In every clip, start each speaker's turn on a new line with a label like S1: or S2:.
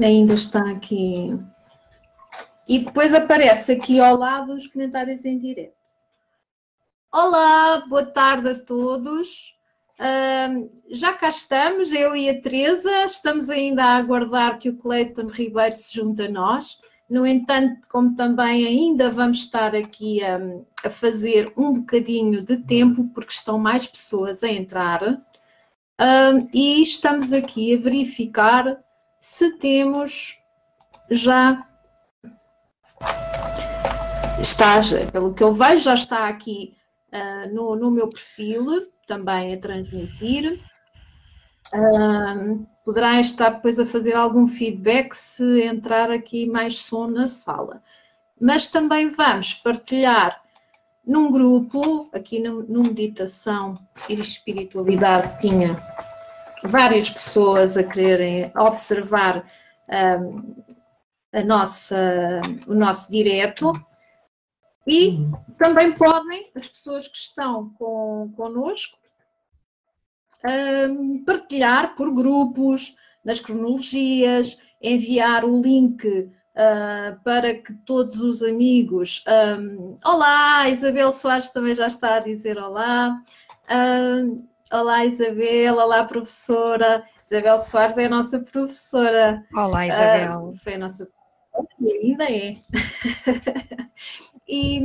S1: Ainda está aqui. E depois aparece aqui ao lado os comentários em direto. Olá, boa tarde a todos. Uh, já cá estamos, eu e a Teresa, estamos ainda a aguardar que o Cleiton Ribeiro se junte a nós. No entanto, como também ainda vamos estar aqui a, fazer um bocadinho de tempo, porque estão mais pessoas a entrar, e estamos aqui a verificar se temos já. Está, pelo que eu vejo, já está aqui uh, no, no meu perfil também a transmitir. Uh, poderá estar depois a fazer algum feedback se entrar aqui mais som na sala. Mas também vamos partilhar num grupo, aqui no, no Meditação e Espiritualidade tinha várias pessoas a quererem observar um, a nossa, o nosso direto e também podem, as pessoas que estão com, connosco, um, partilhar por grupos, nas cronologias, enviar o link uh, para que todos os amigos. Um, olá, Isabel Soares também já está a dizer olá. Um, olá, Isabel, olá, professora. Isabel Soares é a nossa professora.
S2: Olá, Isabel.
S1: Uh, foi a nossa e ainda é. e,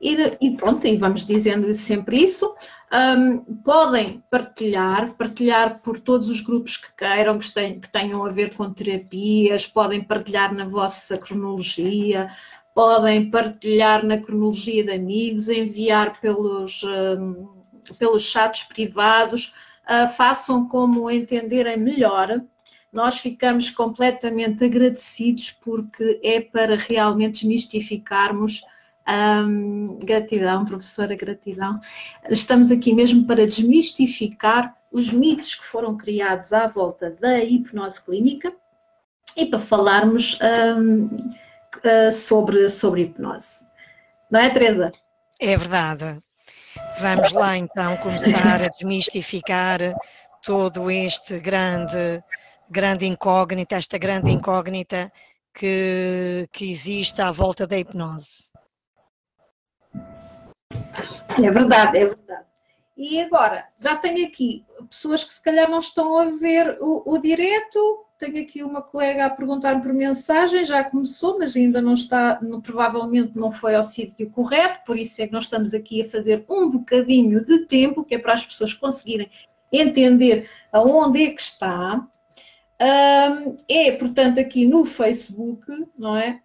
S1: e, e, pronto, e vamos dizendo sempre isso. Um, podem partilhar, partilhar por todos os grupos que queiram, que, tenham, que tenham a ver com terapias, podem partilhar na vossa cronologia, podem partilhar na cronologia de amigos, enviar pelos, um, pelos chats privados, uh, façam como entenderem melhor. Nós ficamos completamente agradecidos porque é para realmente desmistificarmos um, gratidão, professora, gratidão. Estamos aqui mesmo para desmistificar os mitos que foram criados à volta da hipnose clínica e para falarmos um, uh, sobre, sobre hipnose. Não é, Teresa?
S2: É verdade. Vamos lá então começar a desmistificar todo este grande, grande incógnita, esta grande incógnita que, que existe à volta da hipnose.
S1: É verdade, é verdade. E agora, já tenho aqui pessoas que se calhar não estão a ver o, o direto. Tenho aqui uma colega a perguntar por mensagem, já começou, mas ainda não está, provavelmente não foi ao sítio correto, por isso é que nós estamos aqui a fazer um bocadinho de tempo, que é para as pessoas conseguirem entender aonde é que está. É, portanto, aqui no Facebook, não é?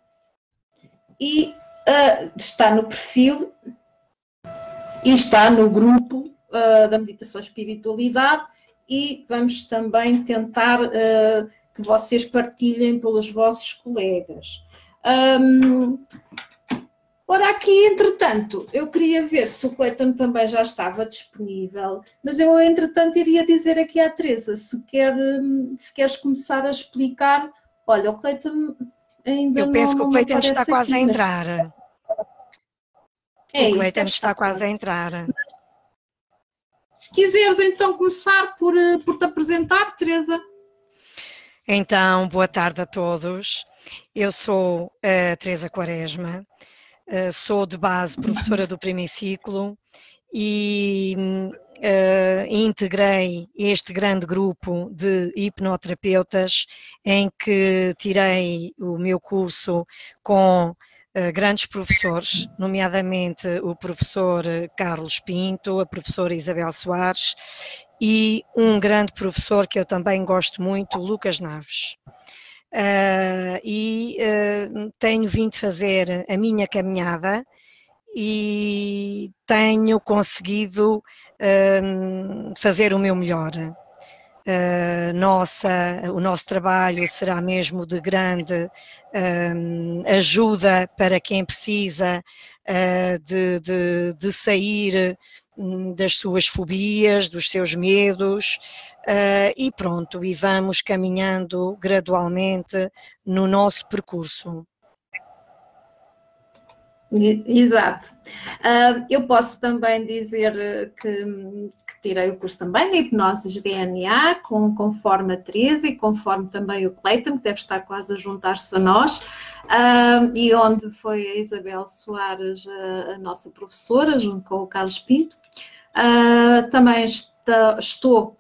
S1: E uh, está no perfil e está no grupo uh, da meditação espiritualidade e vamos também tentar uh, que vocês partilhem pelos vossos colegas. Um, ora, aqui, entretanto, eu queria ver se o Cleiton também já estava disponível, mas eu, entretanto, iria dizer aqui à Teresa, se, quer, se queres começar a explicar, olha, o Cleiton ainda eu
S2: não Eu penso que o Cleiton está quase aqui, a entrar. É o Cleiton está quase a entrar.
S1: Se quiseres então começar por, eh, por te apresentar, Teresa.
S2: Então, boa tarde a todos. Eu sou a Teresa Quaresma, eh, sou de base professora do primeiro ciclo e uh, integrei este grande grupo de hipnoterapeutas em que tirei o meu curso com eh, grandes professores, nomeadamente o professor Carlos Pinto, a professora Isabel Soares e um grande professor que eu também gosto muito, Lucas Naves. Uh, e uh, tenho vindo fazer a minha caminhada e tenho conseguido uh, fazer o meu melhor nossa, o nosso trabalho será mesmo de grande ajuda para quem precisa de, de, de, sair das suas fobias, dos seus medos, uh, e pronto, e vamos caminhando gradualmente no nosso percurso.
S1: Exato. Uh, eu posso também dizer que, que, tirei o curso também de DNA, com, conforme a Teresa e conforme também o Cleiton, que deve estar quase a juntar-se a nós, uh, e onde foi a Isabel Soares, a, a nossa professora, junto com o Carlos Pinto. Uh, também estou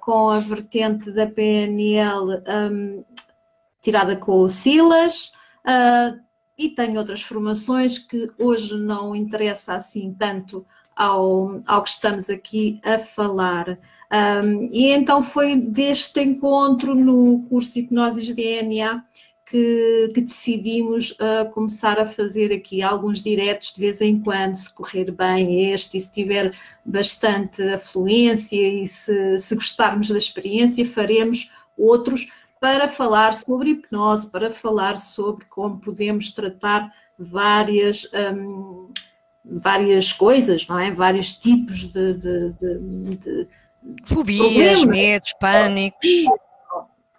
S1: com a vertente da PNL um, tirada com o Silas. Uh, e tenho outras formações que hoje não interessa assim tanto ao, ao que estamos aqui a falar. Um, e então foi deste encontro no curso de Hipnose de DNA que, que, decidimos uh, começar a fazer aqui alguns diretos de vez em quando, se correr bem este e se tiver bastante afluência e se, se gostarmos da experiência, faremos outros para falar sobre hipnose, para falar sobre como podemos tratar várias, um, várias coisas, não é? vários tipos de, de, de, de
S2: fobias, medos, pânicos.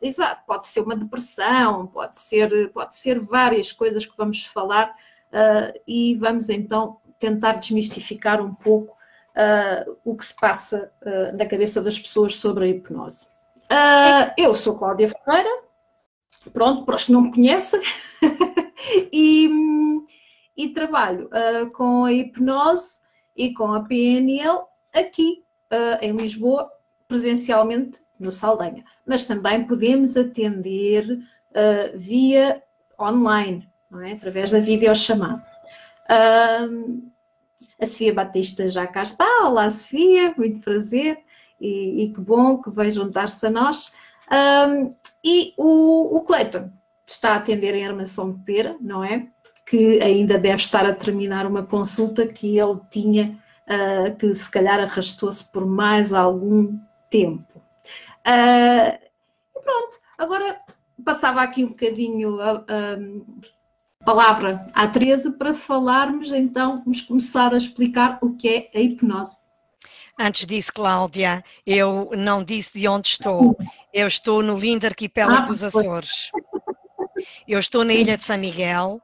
S1: Exato, pode ser uma depressão, pode ser, pode ser várias coisas que vamos falar uh, e vamos então tentar desmistificar um pouco uh, o que se passa uh, na cabeça das pessoas sobre a hipnose. Eu sou Cláudia Ferreira, pronto, para os que não me conhecem, e, e, trabalho uh, com a hipnose e com a PNL aqui uh, em Lisboa, presencialmente no Saldanha. Mas também podemos atender via online, é? através da videochamada. a Sofia Batista já cá está. Olá, Sofia, muito prazer e, e que bom que veio juntar-se a nós. E o, o Cleiton está a atender em armação de pera, não é? Que ainda deve estar a terminar uma consulta que ele tinha, uh, que se calhar arrastou-se por mais algum tempo. Uh, e pronto, agora passava aqui um bocadinho a, a palavra à Teresa para falarmos, então, vamos começar a explicar o que é a hipnose.
S2: Antes disso, Cláudia, eu não disse de onde estou. Eu estou no lindo arquipélago ah, dos Açores. Eu estou na ilha de São Miguel,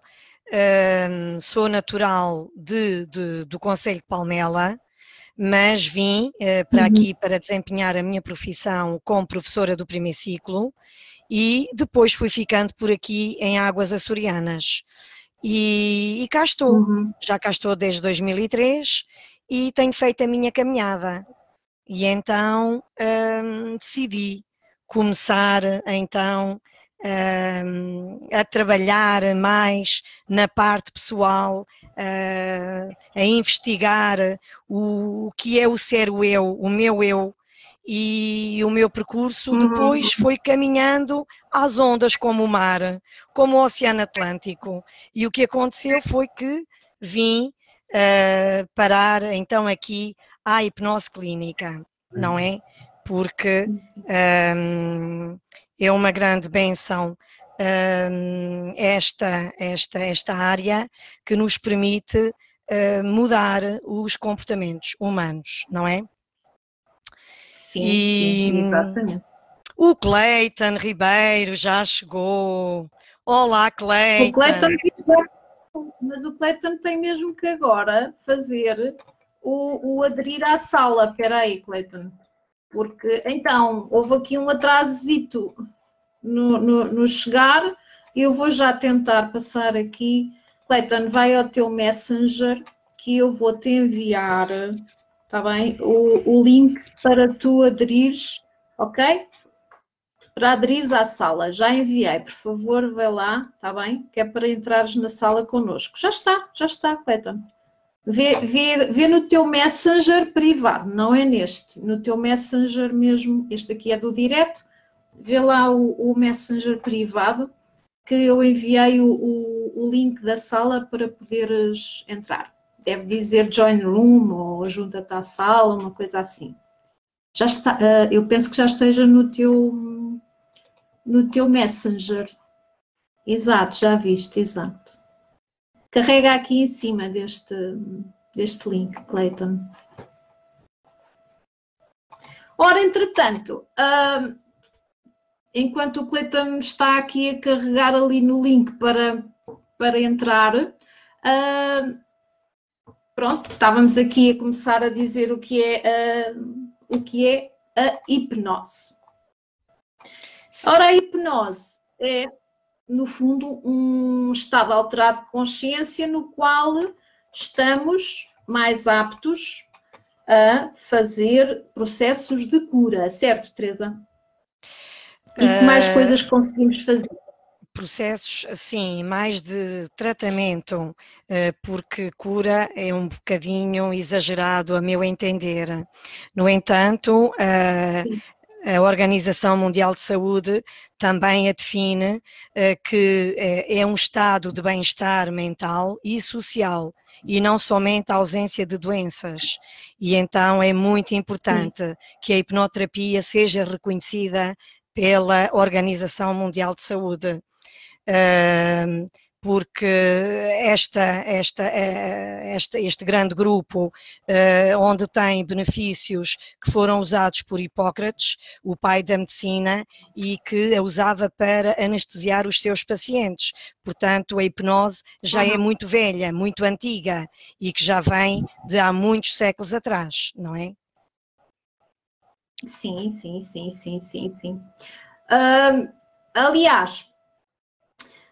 S2: uh, sou natural de, de, do Conselho de Palmela, mas vim uh, para uhum. aqui para desempenhar a minha profissão como professora do primeiro ciclo e depois fui ficando por aqui em águas açorianas. E, e cá estou, uhum. já cá estou desde 2003 e tenho feito a minha caminhada. E então decidi começar então hum, a trabalhar mais na parte pessoal, uh, a investigar o, o que é o ser o eu, o meu eu, e o meu percurso uhum. depois foi caminhando às ondas como o mar, como o Oceano Atlântico. E o que aconteceu foi que vim uh, parar então aqui à hipnose clínica, não é? Porque um, é uma grande benção um, esta, esta, esta área que nos permite uh, mudar os comportamentos humanos, não é?
S1: Sim, e, sim exatamente.
S2: O Cleiton Ribeiro já chegou. Olá, Cleiton.
S1: O Cleiton mas o Cleiton tem mesmo que agora fazer o, o aderir à sala. Espera aí, Cleiton. Porque, então, houve aqui um atrasito no, no, no chegar. Eu vou já tentar passar aqui. Cleiton, vai ao teu Messenger que eu vou te enviar, está bem? O, o link para tu aderires, ok? para aderires à sala. Já enviei, por favor, vê lá, está bem? Que é para entrares na sala connosco. Já está, já está, Cleiton. Vê, vê, vê no teu Messenger privado, não é neste, no teu Messenger mesmo, este aqui é do direto, vê lá o, o Messenger privado que eu enviei o, o, o, link da sala para poderes entrar. Deve dizer join room ou junta-te à sala, uma coisa assim. Já está, eh, eu penso que já esteja no teu no teu Messenger. Exato, já viste, exato. Carrega aqui em cima deste, deste link, Clayton. Ora, entretanto, uh, enquanto o Clayton está aqui a carregar ali no link para, para entrar, Uh, pronto, estávamos aqui a começar a dizer o que é, uh, o que é a hipnose. Ora, a hipnose é, no fundo, um estado alterado de consciência no qual estamos mais aptos a fazer processos de cura, certo, Teresa? E que mais uh, coisas conseguimos fazer?
S2: Processos, sim, mais de tratamento, uh, porque cura é um bocadinho exagerado, a meu entender. No entanto, uh, a Organização Mundial de Saúde também a define que é, é um estado de bem-estar mental e social e não somente a ausência de doenças. E então é muito importante Sim. que a hipnoterapia seja reconhecida pela Organização Mundial de Saúde. Porque esta, esta, eh, esta, este grande grupo, uh, onde tem benefícios que foram usados por Hipócrates, o pai da medicina, e que a usava para anestesiar os seus pacientes. Portanto, a hipnose já é muito velha, muito antiga e que já vem de há muitos séculos atrás, não é?
S1: Sim, sim, sim, sim, sim, sim. Uh, aliás,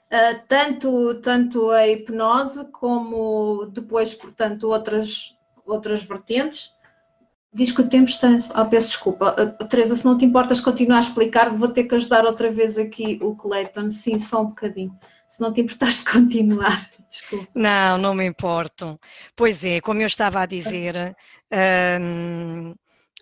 S1: Uh, tanto, tanto a hipnose como depois, portanto, outras, outras vertentes. Diz que o tempo está. Oh, peço desculpa. Uh, Teresa, se não te importas continuar a explicar, vou ter que ajudar outra vez aqui o Cleiton. Sim, só um bocadinho. Se não te importas de continuar. Desculpa.
S2: Não, não me importo. Pois é, como eu estava a dizer,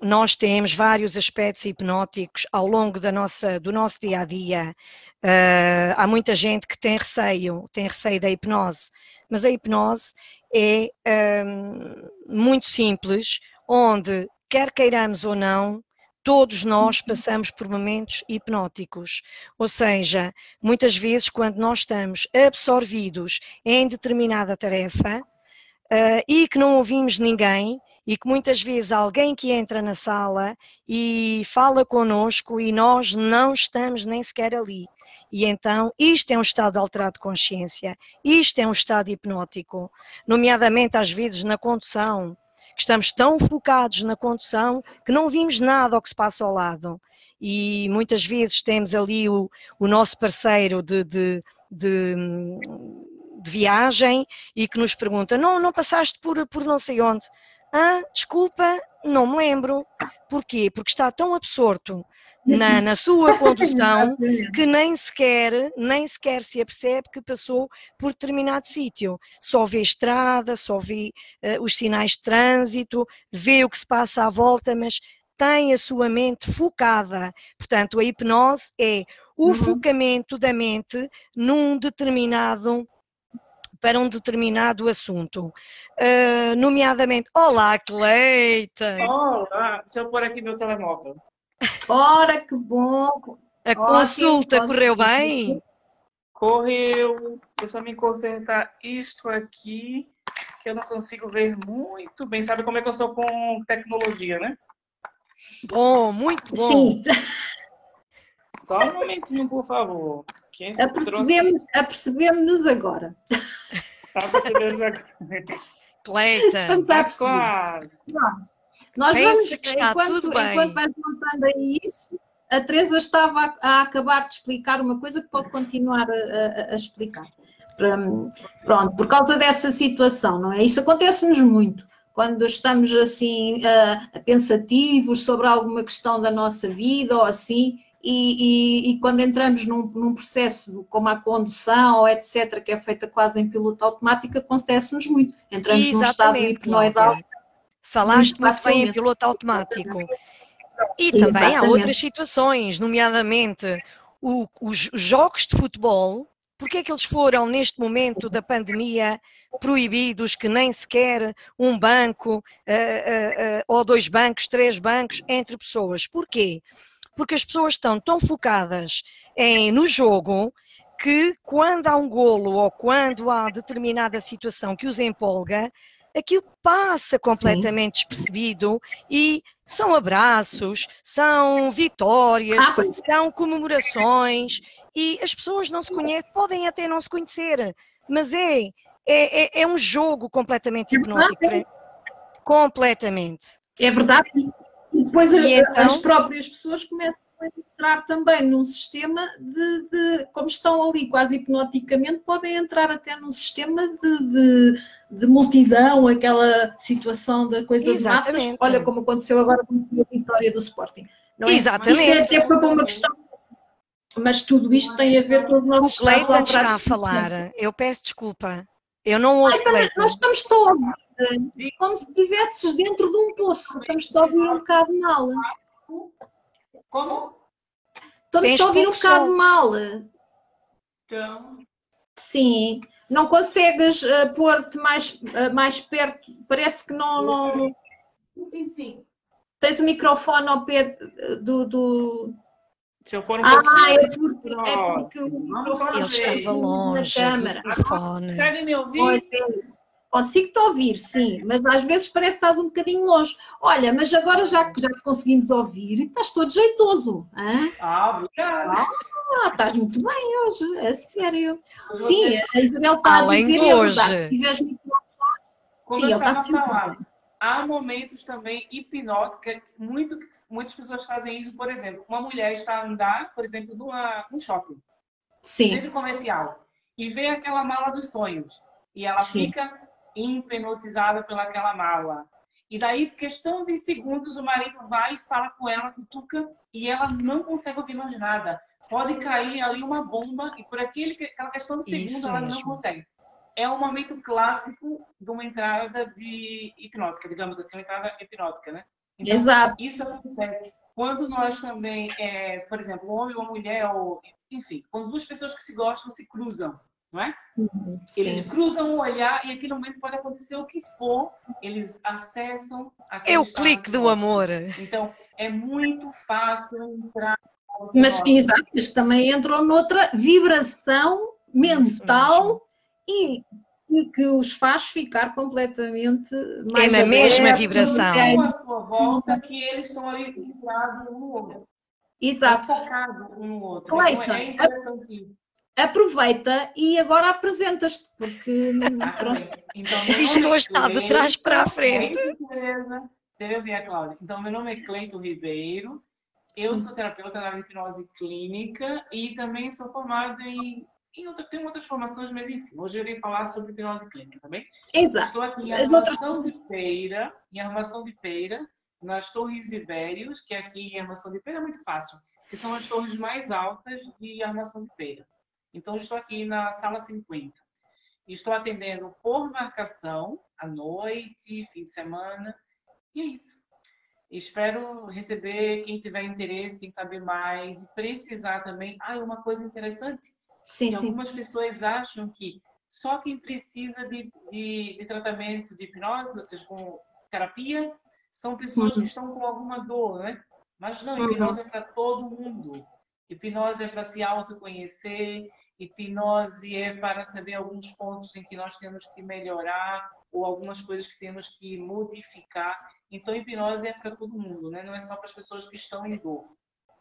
S2: nós temos vários aspectos hipnóticos ao longo da nossa, do nosso dia a dia. Uh, há muita gente que tem receio, tem receio da hipnose, mas a hipnose é uh, muito simples, onde, quer queiramos ou não, todos nós uhum. passamos por momentos hipnóticos. Ou seja, muitas vezes, quando nós estamos absorvidos em determinada tarefa uh, e que não ouvimos ninguém, e que muitas vezes alguém que entra na sala e fala connosco e nós não estamos nem sequer ali. E então, isto é um estado alterado de consciência, isto é um estado hipnótico, nomeadamente às vezes na condução, que estamos tão focados na condução que não vimos nada ao que se passa ao lado. E muitas vezes temos ali o, o nosso parceiro de, de, de, de viagem e que nos pergunta: não, não passaste por, por não sei onde. Ah, desculpa, não me lembro. Porquê? Porque está tão absorto na, na sua condução que nem sequer, nem sequer se apercebe que passou por determinado sítio. Só vê estrada, só vê uh, os sinais de trânsito, vê o que se passa à volta, mas tem a sua mente focada. Portanto, a hipnose é o uhum. focamento da mente num determinado para um determinado assunto. Uh, nomeadamente, olá Cleita!
S3: Olá, deixa eu pôr aqui meu telemóvel.
S1: Ora, que bom!
S2: A consulta correu bem?
S3: Correu. Deixa eu me consertar isto aqui, que eu não consigo ver muito bem. Sabe como é que eu sou com tecnologia, né?
S2: Bom, muito bom.
S1: Sim.
S3: Só um momentinho, por favor.
S1: Apercebemos-nos apercebemos agora.
S3: Apercebemos agora.
S2: Cleiton.
S1: Estamos a perceber. Quase. Nós
S2: Pensa
S1: vamos,
S2: que está
S1: enquanto,
S2: tudo bem.
S1: enquanto vais montando aí isso, a Teresa estava a, a, acabar de explicar uma coisa que pode continuar a, a, a explicar. Pronto, por causa dessa situação, não é? Isso acontece-nos muito quando estamos assim uh, pensativos sobre alguma questão da nossa vida ou assim, e, e, e quando entramos num, num, processo como a condução ou etc., que é feita quase em piloto automático, acontece-nos muito. Entramos Exatamente, num estado hipnoidal.
S2: Falaste muito, muito bem em piloto automático. E também Exatamente. há outras situações, nomeadamente o, os jogos de futebol, porque é que eles foram, neste momento da pandemia, proibidos que nem sequer um banco, uh, uh, uh, ou dois bancos, três bancos, entre pessoas? Porquê? Porque as pessoas estão tão focadas em, no jogo que quando há um golo ou quando há determinada situação que os empolga, aquilo passa completamente Sim. despercebido e são abraços, são vitórias, ah, são comemorações e as pessoas não se conhecem, podem até não se conhecer, mas é é, é, é um jogo completamente hipnótico. É completamente.
S1: É verdade. E depois e então... as próprias pessoas começam a entrar também num sistema de, de, como estão ali quase hipnoticamente, podem entrar até num sistema de, de, de multidão, aquela situação da coisa Exatamente. de massas. Olha como aconteceu agora com a vitória do Sporting.
S2: Não é? Exatamente.
S1: Isto é até para uma questão mas tudo isto tem a ver com os nossos
S2: o Cleiton está a falar. Eu peço desculpa. Eu não ouço Ai,
S1: Nós estamos todos como se estivesses dentro de um poço. Estamos a ouvir um bocado mal.
S3: Como?
S1: Estamos a ouvir um bocado som. mal.
S3: Então.
S1: Sim. Não consegues uh, pôr-te mais, uh, mais perto? Parece que não, não.
S3: Sim, sim.
S1: Tens o microfone ao pé do, do,
S3: se eu pôr um
S1: ah, é porque, é porque o microfone
S2: ele estava longe na câmara.
S3: Conseguem me ouvir? Pois
S1: é isso. Consigo-te ouvir, sim, mas às vezes parece que estás um bocadinho longe. Olha, mas agora já que já conseguimos ouvir, estás todo jeitoso. Hein?
S3: Ah, obrigada.
S1: Ah, estás muito bem hoje, é sério. Sim, a Isabel está Além a dizer, é hoje. se tiveres microfone,
S3: sim, ele está sempre falando há momentos também hipnóticos, que muito, muitas pessoas fazem isso, por exemplo, uma mulher está a andar, por exemplo, numa, num shopping,
S1: Sim.
S3: centro comercial, e vê aquela mala dos sonhos, e ela Sim. fica hipnotizada pelaquela mala. E daí, questão de segundos, o marido vai e fala com ela, cutuca, e ela não consegue ouvir mais nada. Pode cair ali uma bomba, e por aquele, aquela questão de segundos, ela não consegue é um momento clássico de uma entrada de hipnótica, digamos assim, uma entrada hipnótica, né?
S1: Então, Exato.
S3: Isso acontece quando nós também, é, por exemplo, um homem ou uma mulher, ou, enfim, quando duas pessoas que se gostam se cruzam, não é? Uhum, eles cruzam o olhar e aquele momento pode acontecer o que for, eles acessam
S2: É o clique do amor.
S3: Então, é muito fácil entrar.
S1: Mas, exato, mas também entram noutra vibração mental e, que os faz ficar completamente mais
S2: É na mesma vibração.
S3: É a sua volta que eles estão ali vibrados um no outro.
S1: Exato.
S3: Focado um no outro. Cleiton, então é interessante.
S1: Aproveita e agora apresentas-te, porque.
S3: Ah, então,
S2: Isto hoje está de trás para a frente.
S3: Tereza, Tereza e a Cláudia. Então, meu nome é Cleiton Ribeiro. Eu Sim. sou terapeuta da hipnose clínica e também sou formada em e outra, tem outras formações, mas enfim, hoje eu irei falar sobre hipnose clínica, tá bem?
S1: Exato.
S3: Estou aqui em armação outras... de Peira, em armação de Peira, nas Torres Ibérios, que aqui em armação de Peira é muito fácil, que são as torres mais altas de armação de Peira. Então, estou aqui na sala 50. Estou atendendo por marcação, à noite, fim de semana, e é isso. Espero receber quem tiver interesse em saber mais e precisar também. Ah, uma coisa interessante
S1: Sim,
S3: e
S1: sim.
S3: algumas pessoas acham que só quem precisa de, de, de, tratamento de hipnose, ou seja, com terapia, são pessoas uhum. que estão com alguma dor, né? Mas não, uhum. hipnose uhum. é para todo mundo. Hipnose é para se autoconhecer, hipnose é para saber alguns pontos em que nós temos que melhorar ou algumas coisas que temos que modificar. Então, hipnose é para todo mundo, né? Não é só para as pessoas que estão em dor.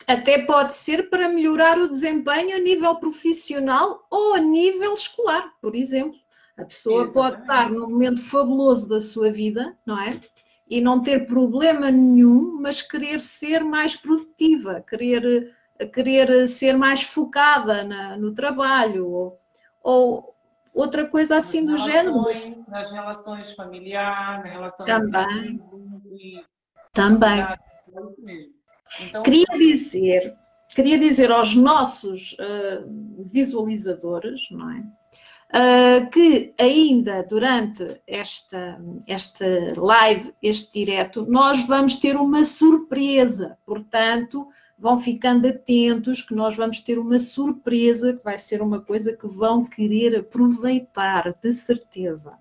S1: Até pode ser para melhorar o desempenho a nível profissional ou a nível escolar, por exemplo. A pessoa Exatamente. pode estar num momento fabuloso da sua vida, não é? E não ter problema nenhum, mas querer ser mais produtiva, querer, querer ser mais focada na, no trabalho ou, ou outra coisa assim
S3: nas
S1: do
S3: relações,
S1: género.
S3: Nas relações familiares, na relação
S1: também. De... Também. É isso mesmo. Então... Queria dizer, queria dizer aos nossos uh, visualizadores, não é? Uh, que ainda durante esta, esta live, este direto, nós vamos ter uma surpresa. Portanto, vão ficando atentos que nós vamos ter uma surpresa, que vai ser uma coisa que vão querer aproveitar, de certeza.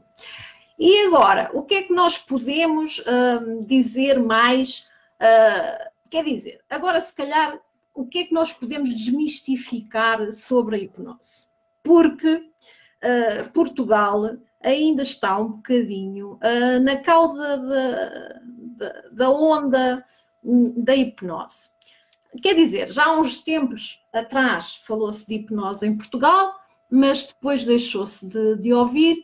S1: E agora, o que é que nós podemos uh, dizer mais? Uh, Quer dizer, agora se calhar o que é que nós podemos desmistificar sobre a hipnose? Porque uh, Portugal ainda está um bocadinho uh, na cauda da, da, da onda da hipnose. Quer dizer, já há uns tempos atrás falou-se de hipnose em Portugal, mas depois deixou-se de, de, ouvir.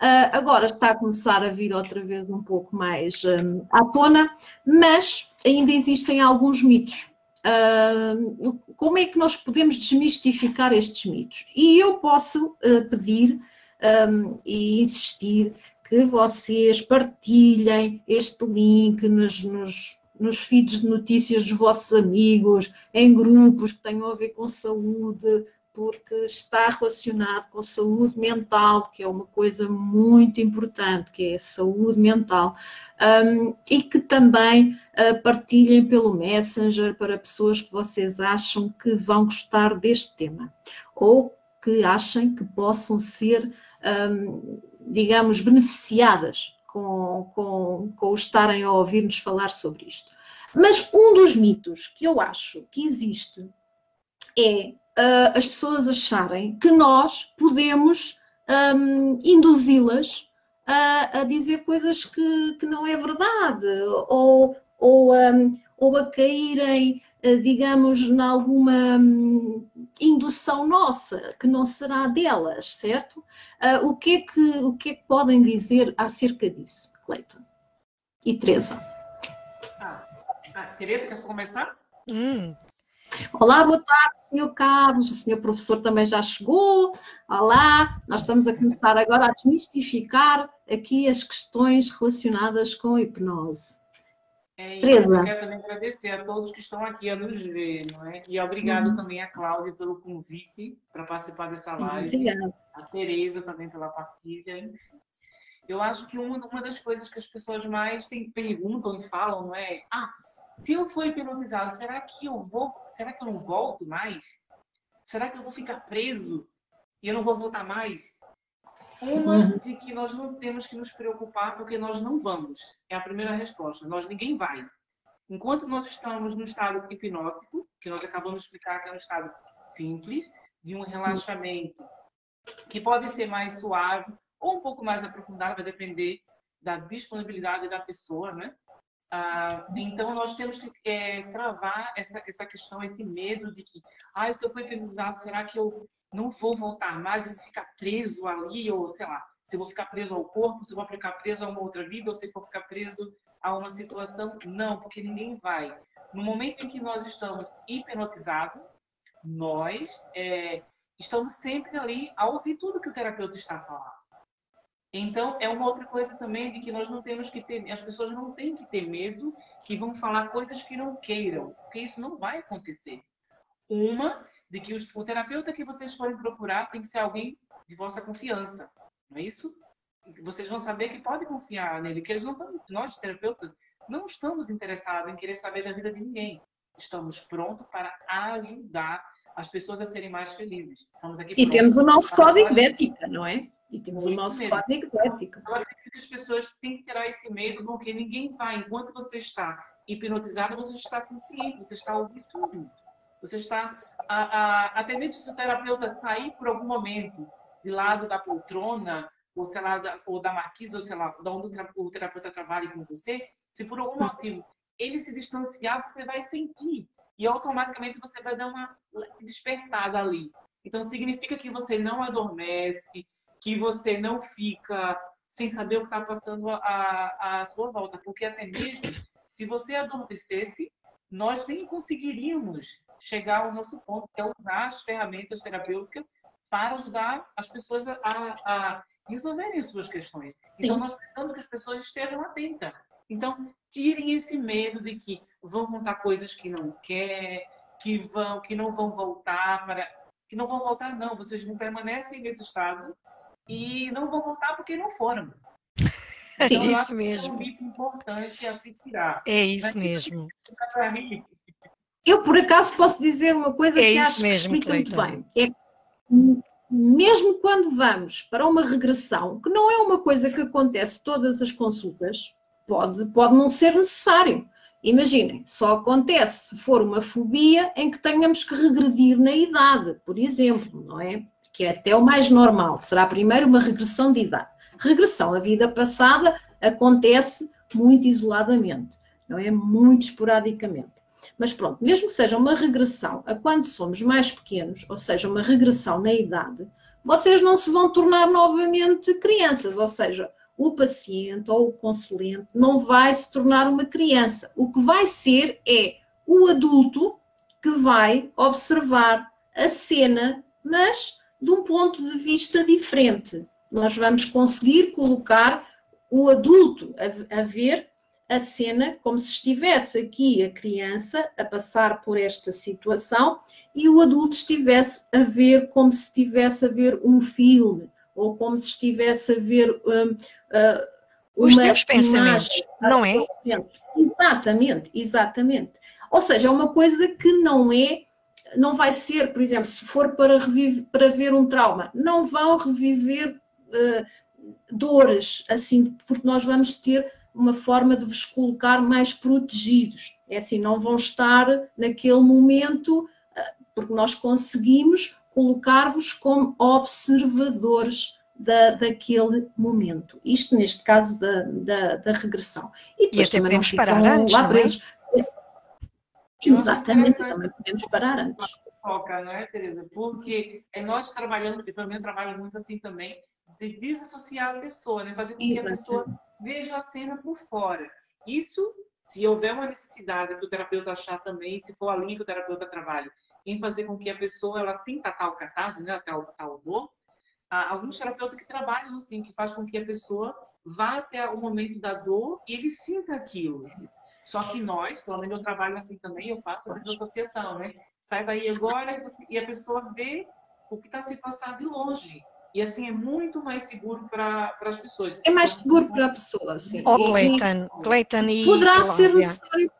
S1: Uh, agora está a começar a vir outra vez um pouco mais um, à tona, mas ainda existem alguns mitos. Uh, como é que nós podemos desmistificar estes mitos? E eu posso uh, pedir um, e insistir que vocês partilhem este link nos, nos, nos feeds de notícias dos vossos amigos, em grupos que tenham a ver com saúde, porque está relacionado com saúde mental, que é uma coisa muito importante, que é a saúde mental, um, e que também uh, partilhem pelo Messenger para pessoas que vocês acham que vão gostar deste tema, ou que achem que possam ser, um, digamos, beneficiadas com, com, com o estarem a ouvir-nos falar sobre isto. Mas um dos mitos que eu acho que existe é uh, as pessoas acharem que nós podemos um, induzi-las a, a, dizer coisas que, que não é verdade, ou, ou, um, ou a caírem, uh, digamos, em alguma um, indução nossa, que não será delas, certo? Uh, o, que é que, o que é que podem dizer acerca disso, Cleiton? E Teresa?
S3: Ah, ah, Teresa, quer começar?
S2: Hum,
S1: Olá, boa tarde, senhor Carlos, o senhor professor também já chegou. Olá, nós estamos a começar agora a desmistificar aqui as questões relacionadas com a hipnose.
S3: É, Teresa. Eu quero também agradecer a todos que estão aqui a nos ver, não é? E obrigado uhum. também a Cláudia pelo convite para participar dessa live.
S1: Obrigada.
S3: A Tereza também pela partilha, enfim. Eu acho que uma, uma das coisas que as pessoas mais têm, perguntam e falam, não é? Ah, se eu for hipnotizado, será que eu vou, será que eu não volto mais? Será que eu vou ficar preso e eu não vou voltar mais? Uma uhum. de que nós não temos que nos preocupar porque nós não vamos. É a primeira resposta. Nós ninguém vai. Enquanto nós estamos no estado hipnótico, que nós acabamos de explicar que é um estado simples, de um relaxamento que pode ser mais suave ou um pouco mais aprofundado, vai depender da disponibilidade da pessoa, né? Ah, então, nós temos que é, travar essa, essa questão, esse medo de que, ah, se eu for hipnotizado, será que eu não vou voltar mais, eu vou ficar preso ali, ou sei lá, se eu vou ficar preso ao corpo, se eu vou ficar preso a uma outra vida, ou se eu vou ficar preso a uma situação. Não, porque ninguém vai. No momento em que nós estamos hipnotizados, nós é, estamos sempre ali a ouvir tudo que o terapeuta está falando. Então, é uma outra coisa também de que nós não temos que ter, as pessoas não têm que ter medo que vão falar coisas que não queiram, porque isso não vai acontecer. Uma, de que o terapeuta que vocês forem procurar tem que ser alguém de vossa confiança, não é isso? Vocês vão saber que pode confiar nele, que eles não nós terapeutas não estamos interessados em querer saber da vida de ninguém. Estamos prontos para ajudar as pessoas a serem mais felizes. Estamos aqui
S1: e temos o nosso código de ética, não é? E temos o nosso mesmo. código de ética.
S3: Eu acredito que as pessoas têm que tirar esse medo, porque ninguém vai, enquanto você está hipnotizada, você está consciente, você está ouvindo tudo. Você está, a, a, até mesmo se o terapeuta sair por algum momento de lado da poltrona, ou sei lá, da, ou da marquise, ou sei lá, de onde o terapeuta trabalha com você, se por algum motivo ele se distanciar, você vai sentir. E automaticamente você vai dar uma despertada ali. Então significa que você não adormece, que você não fica sem saber o que está passando à, sua volta, porque até mesmo se você adormecesse, nós nem conseguiríamos chegar ao nosso ponto, que é usar as ferramentas terapêuticas para ajudar as pessoas a, a resolverem as suas questões. Sim. Então, nós precisamos que as pessoas estejam atentas. Então, tirem esse medo de que vão contar coisas que não quer, que vão, que não vão voltar para, que não vão voltar não. Vocês não permanecem nesse estado e não vão voltar porque não foram.
S2: É então, isso mesmo.
S3: É um mito importante a se tirar.
S2: É isso Mas, mesmo.
S1: Eu, por acaso, posso dizer uma coisa é que acho mesmo, que explica muito bem. É mesmo quando vamos para uma regressão, que não é uma coisa que acontece todas as consultas, pode, pode não ser necessário. Imaginem, só acontece se for uma fobia em que tenhamos que regredir na idade, por exemplo, não é? Que é até o mais normal, será primeiro uma regressão de idade. Regressão à vida passada acontece muito isoladamente, não é? Muito esporadicamente. Mas pronto, mesmo que seja uma regressão a quando somos mais pequenos, ou seja, uma regressão na idade, vocês não se vão tornar novamente crianças, ou seja, o paciente ou o consulente não vai se tornar uma criança. O que vai ser é o adulto que vai observar a cena, mas de um ponto de vista diferente. Nós vamos conseguir colocar o adulto a, a ver a cena como se estivesse aqui a criança a passar por esta situação e o adulto estivesse a ver como se estivesse a ver um filme ou como se estivesse a ver um, uh,
S2: os teus pensamentos, não é?
S1: Exatamente, exatamente. Ou seja, é uma coisa que não é, não vai ser, por exemplo, se for para, reviver, para ver um trauma, não vão reviver uh, dores assim, porque nós vamos ter uma forma de vos colocar mais protegidos. É assim, não vão estar naquele momento, ah, porque nós conseguimos colocar-vos como observadores da, daquele momento. Isto neste caso da, da, da regressão.
S2: E, depois e até podemos parar antes, lá é? presos. É?
S1: Exatamente, também podemos parar antes.
S3: Foca, não é, Tereza? Porque é nós trabalhando, pelo menos trabalho muito assim também, de desassociar a pessoa, né? fazer com que a pessoa veja a cena por fora. Isso, se houver uma necessidade que o terapeuta achar também, se for a linha que o terapeuta trabalha, em fazer com que a pessoa ela sinta tal catarse, né, tal, tal dor, há alguns terapeutas que trabalham assim, que faz com que a pessoa vá até o momento da dor e ele sinta aquilo. Só que nós, pelo menos eu trabalho assim também, eu faço a desassociação, né? Sai daí agora e a pessoa vê o que está se passando de longe. E assim é muito mais seguro para as pessoas.
S1: É mais seguro para a pessoa, sim.
S2: Oh, Cleiton, Cleiton e
S1: Poderá ser necessário.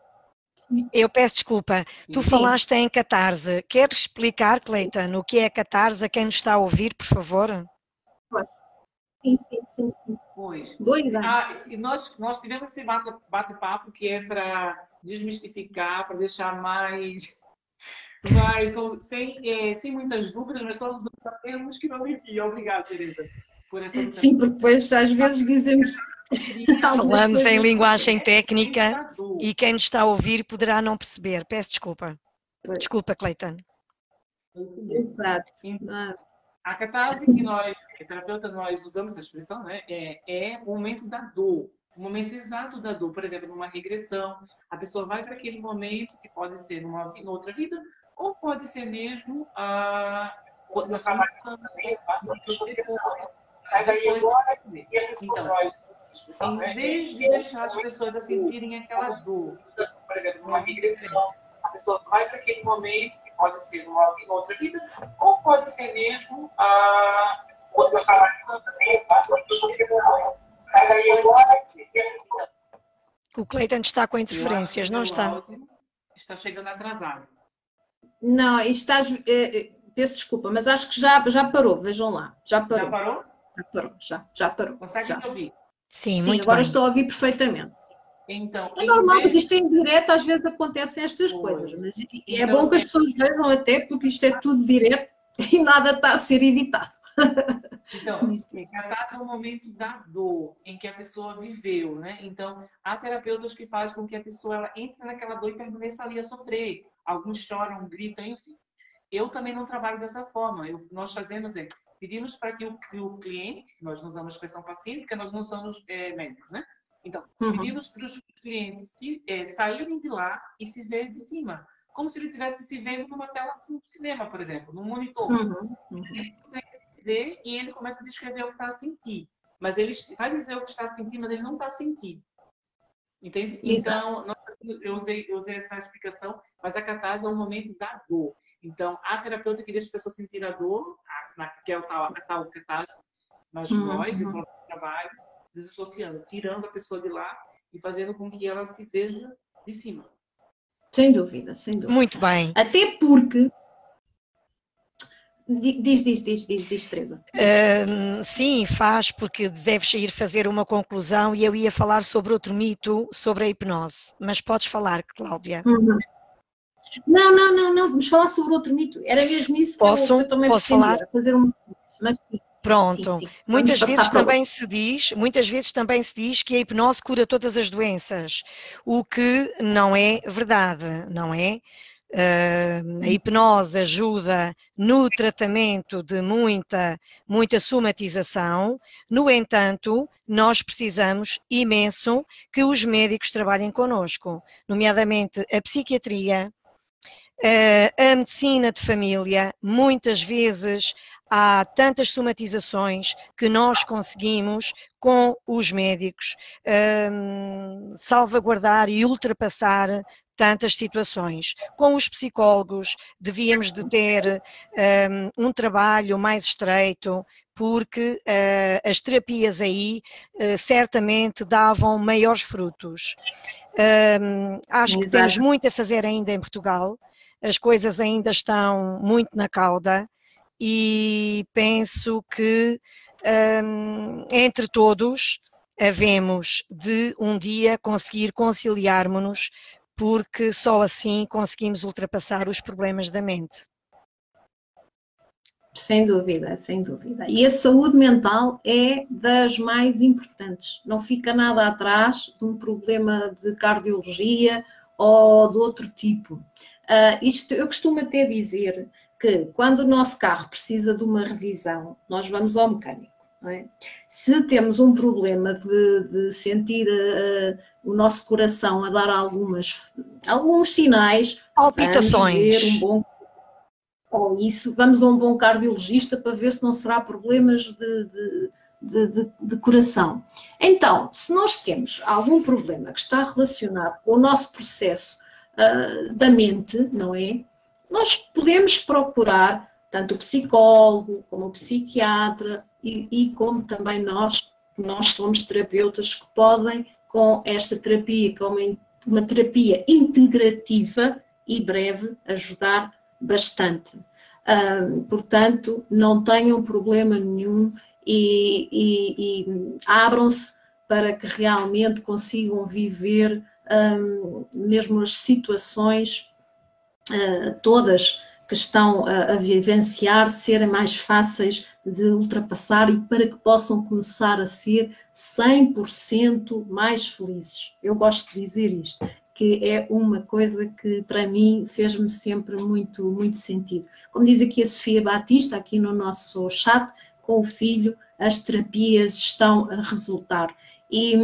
S2: Eu peço desculpa, tu sim. falaste em catarse. Queres explicar, Cleiton, o que é catarse a quem nos está a ouvir, por favor?
S1: Sim, sim, sim, sim.
S3: Pois. Dois anos. Ah, e nós, nós tivemos esse bate-papo que é para desmistificar, para deixar mais mas sem, é, sem muitas dúvidas, mas todos sabemos que não devia. Obrigada, Teresa,
S1: por essa Sim, porque depois às vezes dizemos.
S2: Falamos em linguagem técnica e quem nos está a ouvir poderá não perceber. Peço desculpa. Desculpa, Cleiton.
S1: Exato.
S3: A catarse que nós, terapeuta, nós usamos a expressão, né, é, é o momento da dor, o momento exato da dor. Por exemplo, numa regressão, a pessoa vai para aquele momento que pode ser numa, numa outra vida ou pode ser mesmo a nós então, em vez de deixar as pessoas sentirem aquela dor, por exemplo, numa regressão, pessoa vai para aquele momento que pode ser numa, outra vida, ou pode ser mesmo a quando nós trabalhamos também,
S2: o Cleiton está com interferências, não está?
S3: Está chegando atrasado.
S1: Não, está. Eh, peço desculpa, mas acho que já, já parou, vejam lá. Já parou.
S3: Já parou?
S1: Já parou, já, já parou.
S3: Consegue
S1: já.
S3: ouvir?
S2: Sim,
S1: Sim
S2: muito
S1: agora
S2: bem.
S1: estou a ouvir perfeitamente.
S3: Então,
S1: é normal, porque isto é em direto, às vezes acontecem estas pois. coisas, mas é então, bom que as pessoas vejam até, porque isto é tudo direto e nada está a ser editado.
S3: Então, catarse é o momento da dor em que a pessoa viveu, né? Então, há terapeutas que fazem com que a pessoa ela entre naquela dor e permaneça ali a sofrer alguns choram, gritam, enfim. Eu também não trabalho dessa forma. Eu, nós fazemos é, pedimos para que o, que o cliente, nós não usamos expressão paciente, porque nós não somos é, médicos, né? Então, uhum. pedimos para os clientes se, é, saírem de lá e se verem de cima, como se ele estivesse se vendo numa tela do cinema, por exemplo, num monitor. Uhum. Uhum. Ele consegue ver e ele começa a descrever o que está a sentir. Mas ele vai dizer o que está a sentir, mas ele não está a sentir. Entende? Então, eu usei, eu usei essa explicação, mas a catarse é o momento da dor. Então, a terapeuta que deixa a pessoa sentir a dor, a, que é o tal, a tal catarse, mas uhum. nós, uhum. o trabalho, desassociando, tirando a pessoa de lá e fazendo com que ela se veja de cima.
S1: Sem dúvida, sem dúvida.
S2: Muito bem.
S1: Até porque Diz, diz, diz, diz, diz, Teresa.
S2: Uh, sim, faz, porque deves ir fazer uma conclusão e eu ia falar sobre outro mito, sobre a hipnose. Mas podes falar, Cláudia. Uhum.
S1: Não, não, não, não, vamos falar sobre outro mito. Era mesmo isso
S2: posso,
S1: que eu,
S2: eu também posso falar?
S1: fazer um mas
S2: Pronto. Sim, sim. Muitas vezes também se diz, muitas vezes também se diz que a hipnose cura todas as doenças, o que não é verdade, não é? Uh, a hipnose ajuda no tratamento de muita, muita somatização, no entanto, nós precisamos imenso que os médicos trabalhem connosco, nomeadamente a psiquiatria, uh, a medicina de família, muitas vezes há tantas somatizações que nós conseguimos, com os médicos, um, salvaguardar e ultrapassar tantas situações. Com os psicólogos, devíamos de ter um, um trabalho mais estreito, porque uh, as terapias aí uh, certamente davam maiores frutos. Um, acho Exato. que temos muito a fazer ainda em Portugal, as coisas ainda estão muito na cauda e penso que um, entre todos havemos de um dia conseguir conciliarmos-nos, porque só assim conseguimos ultrapassar os problemas da mente.
S1: Sem dúvida, sem dúvida. E a saúde mental é das mais importantes. Não fica nada atrás de um problema de cardiologia ou de outro tipo. Uh, isto eu costumo até dizer que quando o nosso carro precisa de uma revisão, nós vamos ao mecânico. É? Se temos um problema de, de sentir uh, o nosso coração a dar algumas, alguns sinais,
S2: palpitações,
S1: um bom, ou isso, vamos a um bom cardiologista para ver se não será problemas de, de, de, de coração. Então, se nós temos algum problema que está relacionado com o nosso processo uh, da mente, não é? Nós podemos procurar tanto o psicólogo como o psiquiatra e, e como também nós, nós somos terapeutas que podem, com esta terapia, com uma, uma terapia integrativa e breve, ajudar bastante. Portanto, não tenham problema nenhum e, e, e abram-se para que realmente consigam viver mesmo as situações todas que estão a, vivenciar serem mais fáceis de ultrapassar e para que possam começar a ser 100% mais felizes. Eu gosto de dizer isto, que é uma coisa que para mim fez-me sempre muito, muito sentido. Como diz aqui a Sofia Batista, aqui no nosso chat, com o filho, as terapias estão a resultar. E,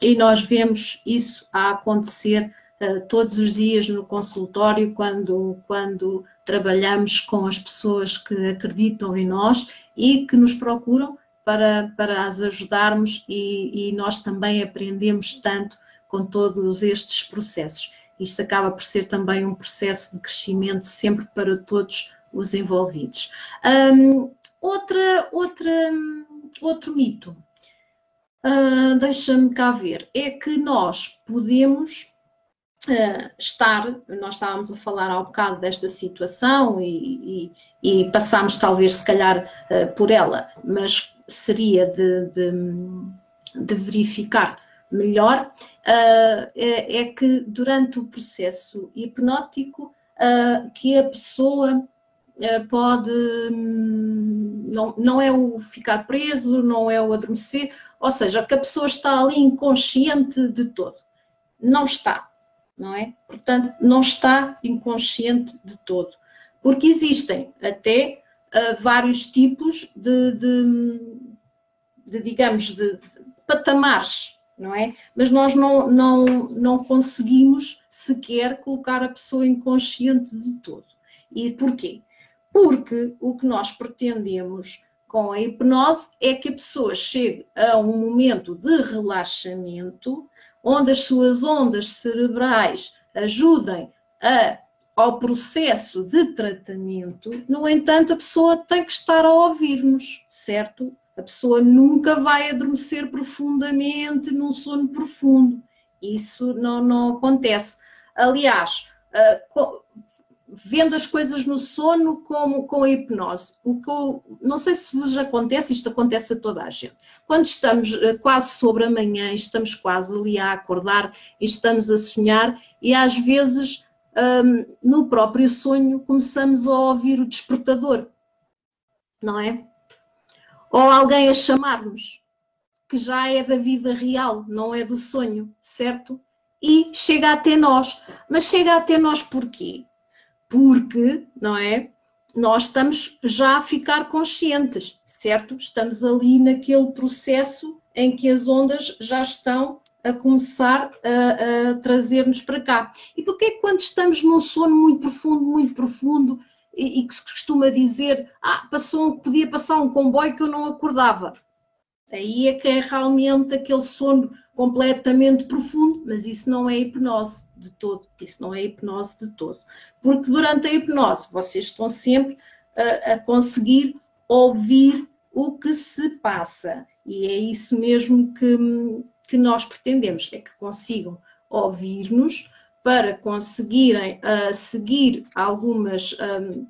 S1: e nós vemos isso a acontecer eh, todos os dias no consultório, quando, quando trabalhamos com as pessoas que acreditam em nós e que nos procuram para, para as ajudarmos, e, e nós também aprendemos tanto com todos estes processos. Isto acaba por ser também um processo de crescimento sempre para todos os envolvidos. Um, outra, outra, outro mito, uh, deixa-me cá ver, é que nós podemos estar, nós estávamos a falar há um bocado desta situação e, e, e passámos talvez se calhar uh, por ela, mas seria de, de, de verificar melhor, uh, é, é, que durante o processo hipnótico que a pessoa pode, hum, não, não é o ficar preso, não é o adormecer, ou seja, que a pessoa está ali inconsciente de todo. Não está não é? Portanto, não está inconsciente de todo. Porque existem até uh, vários tipos de, de, de digamos, de, de, patamares, não é? Mas nós não, não, não conseguimos sequer colocar a pessoa inconsciente de todo. E porquê? Porque o que nós pretendemos com a hipnose é que a pessoa chegue a um momento de relaxamento onde as suas ondas cerebrais ajudem a, ao processo de tratamento, no entanto, a pessoa tem que estar a ouvir-nos, certo? A pessoa nunca vai adormecer profundamente num sono profundo. Isso não, não acontece. Aliás, uh, vendo as coisas no sono como com a hipnose. O que eu, não sei se vos acontece, isto acontece a toda a gente. Quando estamos eh, quase sobre a manhã, estamos quase ali a acordar e estamos a sonhar, e às vezes um, no próprio sonho começamos a ouvir o despertador, não é? Ou alguém a chamar-nos, que já é da vida real, não é do sonho, certo? E chega até nós. Mas chega até nós porquê? Porque, não é? Nós estamos já a ficar conscientes, certo? Estamos ali naquele processo em que as ondas já estão a começar a, a trazer-nos para cá. E porquê quando estamos num sono muito profundo, muito profundo, e, e, que se costuma dizer, ah, passou, podia passar um comboio que eu não acordava. Aí é que é realmente aquele sono completamente profundo, mas isso não é hipnose de todo, isso não é hipnose de todo. Porque durante a hipnose vocês estão sempre a, a conseguir ouvir o que se passa. E é isso mesmo que, que nós pretendemos, é que consigam ouvir-nos para conseguirem uh, seguir algumas, um,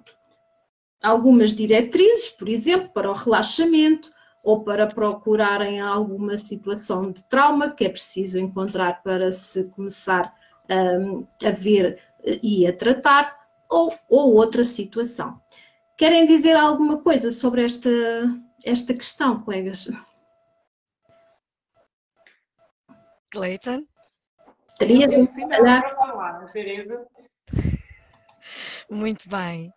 S1: algumas diretrizes, por exemplo, para o relaxamento ou para procurarem alguma situação de trauma que é preciso encontrar para se começar um, a ver e a tratar, ou, ou outra situação. Querem dizer alguma coisa sobre esta, esta questão, colegas?
S2: Cleiton?
S3: Teria de falar, Tereza.
S2: Muito bem.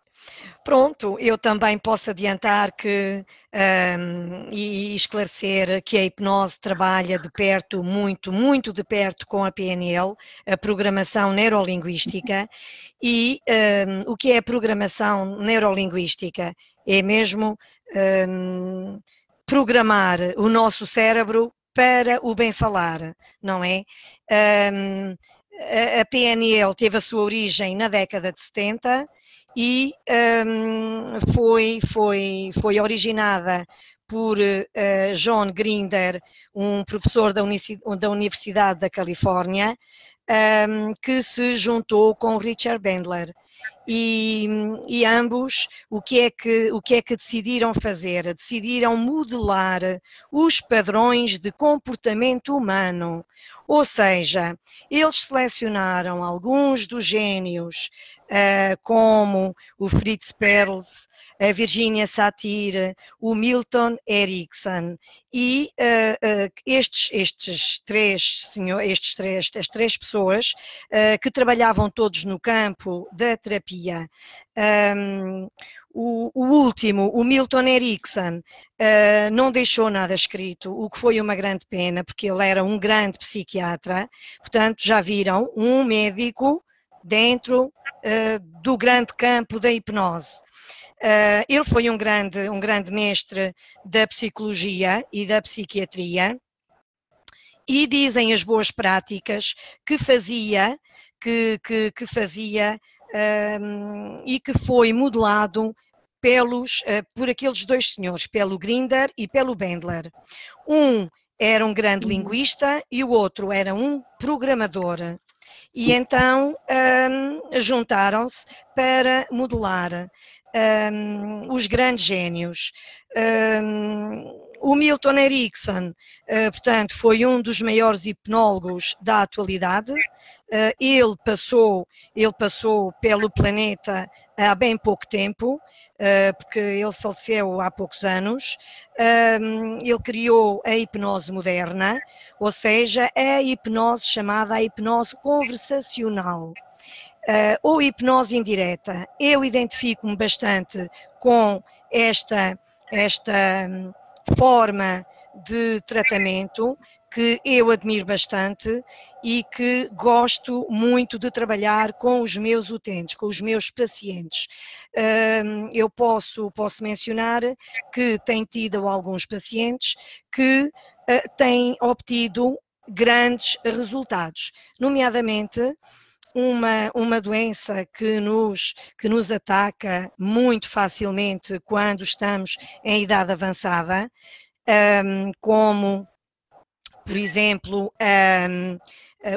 S2: Pronto, eu também posso adiantar que um, e esclarecer que a hipnose trabalha de perto, muito, muito de perto com a PNL, a programação neurolinguística. E um, o que é a programação neurolinguística? É mesmo um, programar o nosso cérebro para o bem falar, não é? a PNL teve a sua origem na década de 70 e um, foi, foi, foi originada por uh, John Grinder, um professor da, da Universidade da Califórnia, um, que se juntou com Richard Bandler. E, e, ambos o que, é que, o que é que decidiram fazer? Decidiram modelar os padrões de comportamento humano, ou seja, eles selecionaram alguns dos gênios, uh, como o Fritz Perls, a Virginia Satir, o Milton Erickson, e uh, uh, estes, estes três senhor, estes três, estas três pessoas que trabalhavam todos no campo da terapia. O, o, último, o Milton Erickson, uh, não deixou nada escrito, o que foi uma grande pena, porque ele era um grande psiquiatra. Portanto, já viram, um médico dentro uh, do grande campo da hipnose. Uh, ele foi um grande, um grande mestre da psicologia e da psiquiatria. E dizem as boas práticas que fazia, que, que, que fazia um, e que foi modelado pelos, uh, por aqueles dois senhores, pelo Grinder e pelo Bendler. Um era um grande uhum. linguista e o outro era um programador. E então um, juntaram-se para modelar um, os grandes gênios. Um, o Milton Erickson, uh, portanto, foi um dos maiores hipnólogos da atualidade. Uh, ele passou, ele passou pelo planeta há bem pouco tempo, uh, porque ele faleceu há poucos anos. ele criou a hipnose moderna, ou seja, a hipnose chamada a hipnose conversacional. Uh, ou hipnose indireta. Eu identifico-me bastante com esta, esta hum, forma de tratamento que eu admiro bastante e que gosto muito de trabalhar com os meus utentes, com os meus pacientes. Eu posso, posso mencionar que tenho tido alguns pacientes que ah, têm obtido grandes resultados, nomeadamente uma, uma doença que nos, que nos ataca muito facilmente quando estamos em idade avançada, como, por exemplo, um,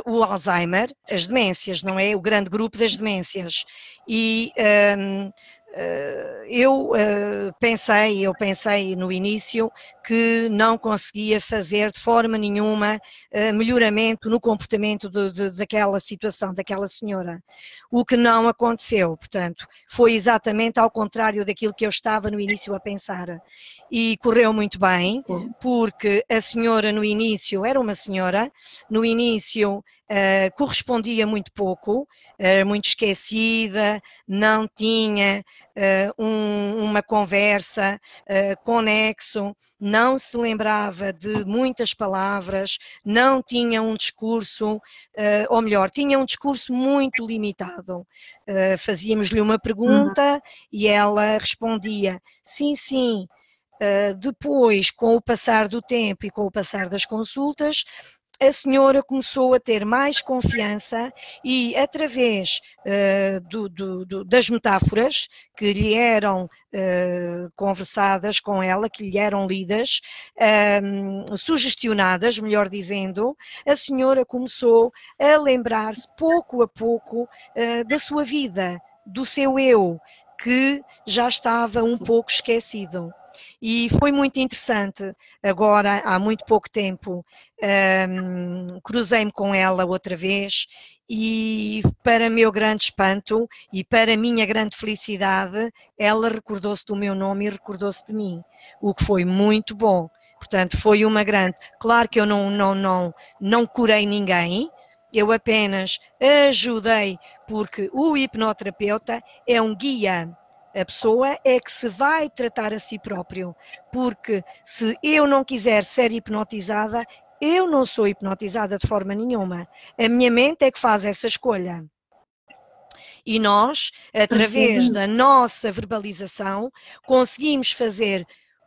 S2: o Alzheimer, as demências, não é? O grande grupo das demências. E um, eu eh, pensei, eu pensei no início que não conseguia fazer de forma nenhuma eh, melhoramento no comportamento de, de, daquela situação, daquela senhora. O que não aconteceu, portanto, foi exatamente ao contrário daquilo que eu estava no início a pensar. E correu muito bem, Sim. porque a senhora no início era uma senhora, no início uh, correspondia muito pouco, era muito esquecida, não tinha uh, um, uma conversa uh, conexo, não se lembrava de muitas palavras, não tinha um discurso, ou melhor, tinha um discurso muito limitado. Fazíamos-lhe uma pergunta uhum. e ela respondia sim, sim. Uh, depois, com o passar do tempo e com o passar das consultas, a senhora começou a ter mais confiança e, através uh, do, do, do, das metáforas que lhe eram uh, conversadas com ela, que lhe eram lidas, um, sugestionadas, melhor dizendo, a senhora começou a lembrar-se pouco a pouco uh, da sua vida, do seu eu, que já estava um pouco esquecido. E foi muito interessante. Agora, há muito pouco tempo, um, cruzei-me com ela outra vez e, para meu grande espanto e para minha grande felicidade, ela recordou-se do meu nome e recordou-se de mim, o que foi muito bom. Portanto, foi uma grande. Claro que eu não, não, não, não curei ninguém, eu apenas ajudei, porque o hipnoterapeuta é um guia a pessoa é que se vai tratar a si próprio, porque se eu não quiser ser hipnotizada, eu não sou hipnotizada de forma nenhuma. A minha mente é que faz essa escolha. E nós, através Sim. da nossa verbalização, conseguimos fazer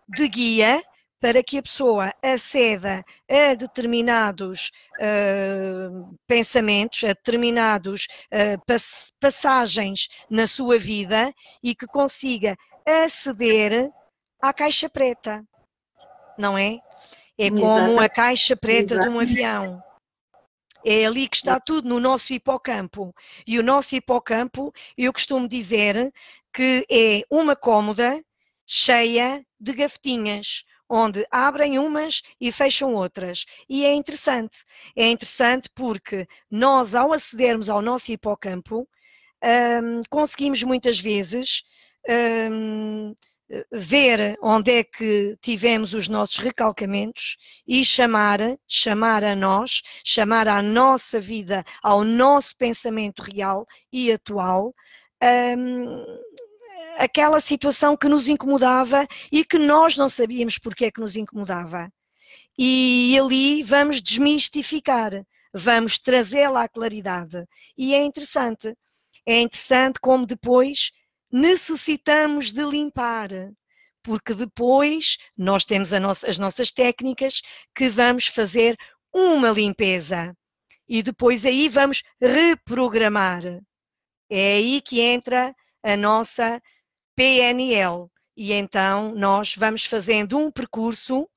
S2: de guia para que a pessoa aceda a determinados uh, pensamentos, a determinados uh, pass passagens na sua vida e que consiga aceder à caixa preta, não é? É como a caixa preta de um avião. É ali que está tudo no nosso hipocampo. E o nosso hipocampo, eu costumo dizer que é uma cômoda cheia de gavetinhas onde abrem umas e fecham outras. E é interessante. É interessante porque nós, ao acedermos ao nosso hipocampo, um, conseguimos muitas vezes um, ver onde é que tivemos os nossos recalcamentos e chamar, chamar a nós, chamar à nossa vida, ao nosso pensamento real e atual, um, aquela situação que nos incomodava e que nós não sabíamos porque é que nos incomodava. E ali vamos desmistificar, vamos trazê-la à claridade. E é interessante. É interessante como depois necessitamos de limpar, porque depois nós temos nossa, as nossas técnicas que vamos fazer uma limpeza e depois aí vamos reprogramar. É aí que entra a nossa PNL. E então nós vamos fazendo um percurso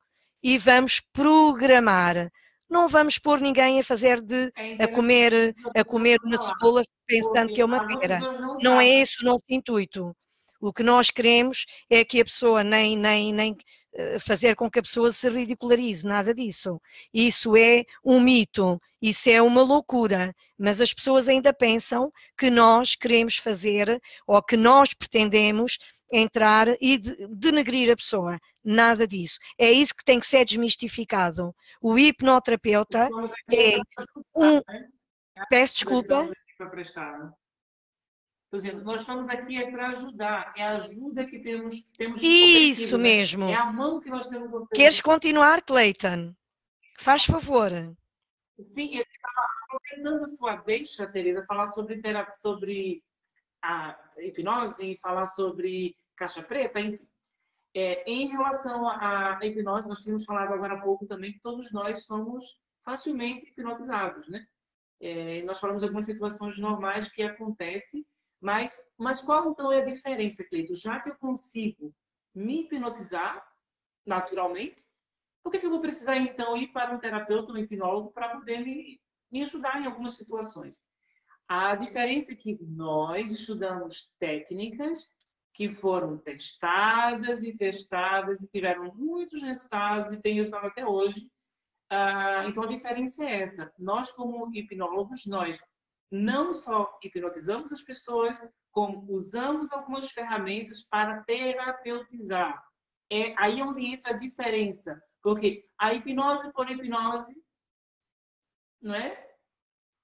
S2: e vamos programar. Não vamos pôr ninguém a fazer de a comer a comer uma cebola pensando que é uma pera. Não é esse o nosso intuito. O que nós queremos é que a pessoa nem nem nem fazer com que a pessoa se ridicularize, nada disso. Isso é um mito, isso é uma loucura, mas as pessoas ainda pensam que nós queremos fazer ou que nós pretendemos entrar e denegrir a pessoa. Nada disso. É isso que tem que ser desmistificado. O hipnoterapeuta é um. Peço desculpa.
S3: Exemplo, nós estamos aqui é para ajudar, é a ajuda que temos, temos
S2: Isso né? mesmo.
S3: É a mão que nós temos
S2: oferecido. Queres continuar, Cleiton? Faz favor.
S3: Sim, eu estava aproveitando a sua deixa, Tereza, falar sobre, sobre a hipnose, falar sobre caixa preta, enfim. É, em relação à hipnose, nós tínhamos falado agora há pouco também que todos nós somos facilmente hipnotizados, né? É, nós falamos algumas situações normais que acontecem mas, mas qual então é a diferença, Cleito? Já que eu consigo me hipnotizar naturalmente, por que, que eu vou precisar então ir para um terapeuta, um hipnólogo, para poder me, me ajudar em algumas situações? A diferença é que nós estudamos técnicas que foram testadas e testadas e tiveram muitos resultados e têm resultado até hoje. Ah, então a diferença é essa. Nós, como hipnólogos, nós não só hipnotizamos as pessoas, como usamos algumas ferramentas para terapeutizar. É aí onde entra a diferença, porque a hipnose por hipnose, não é?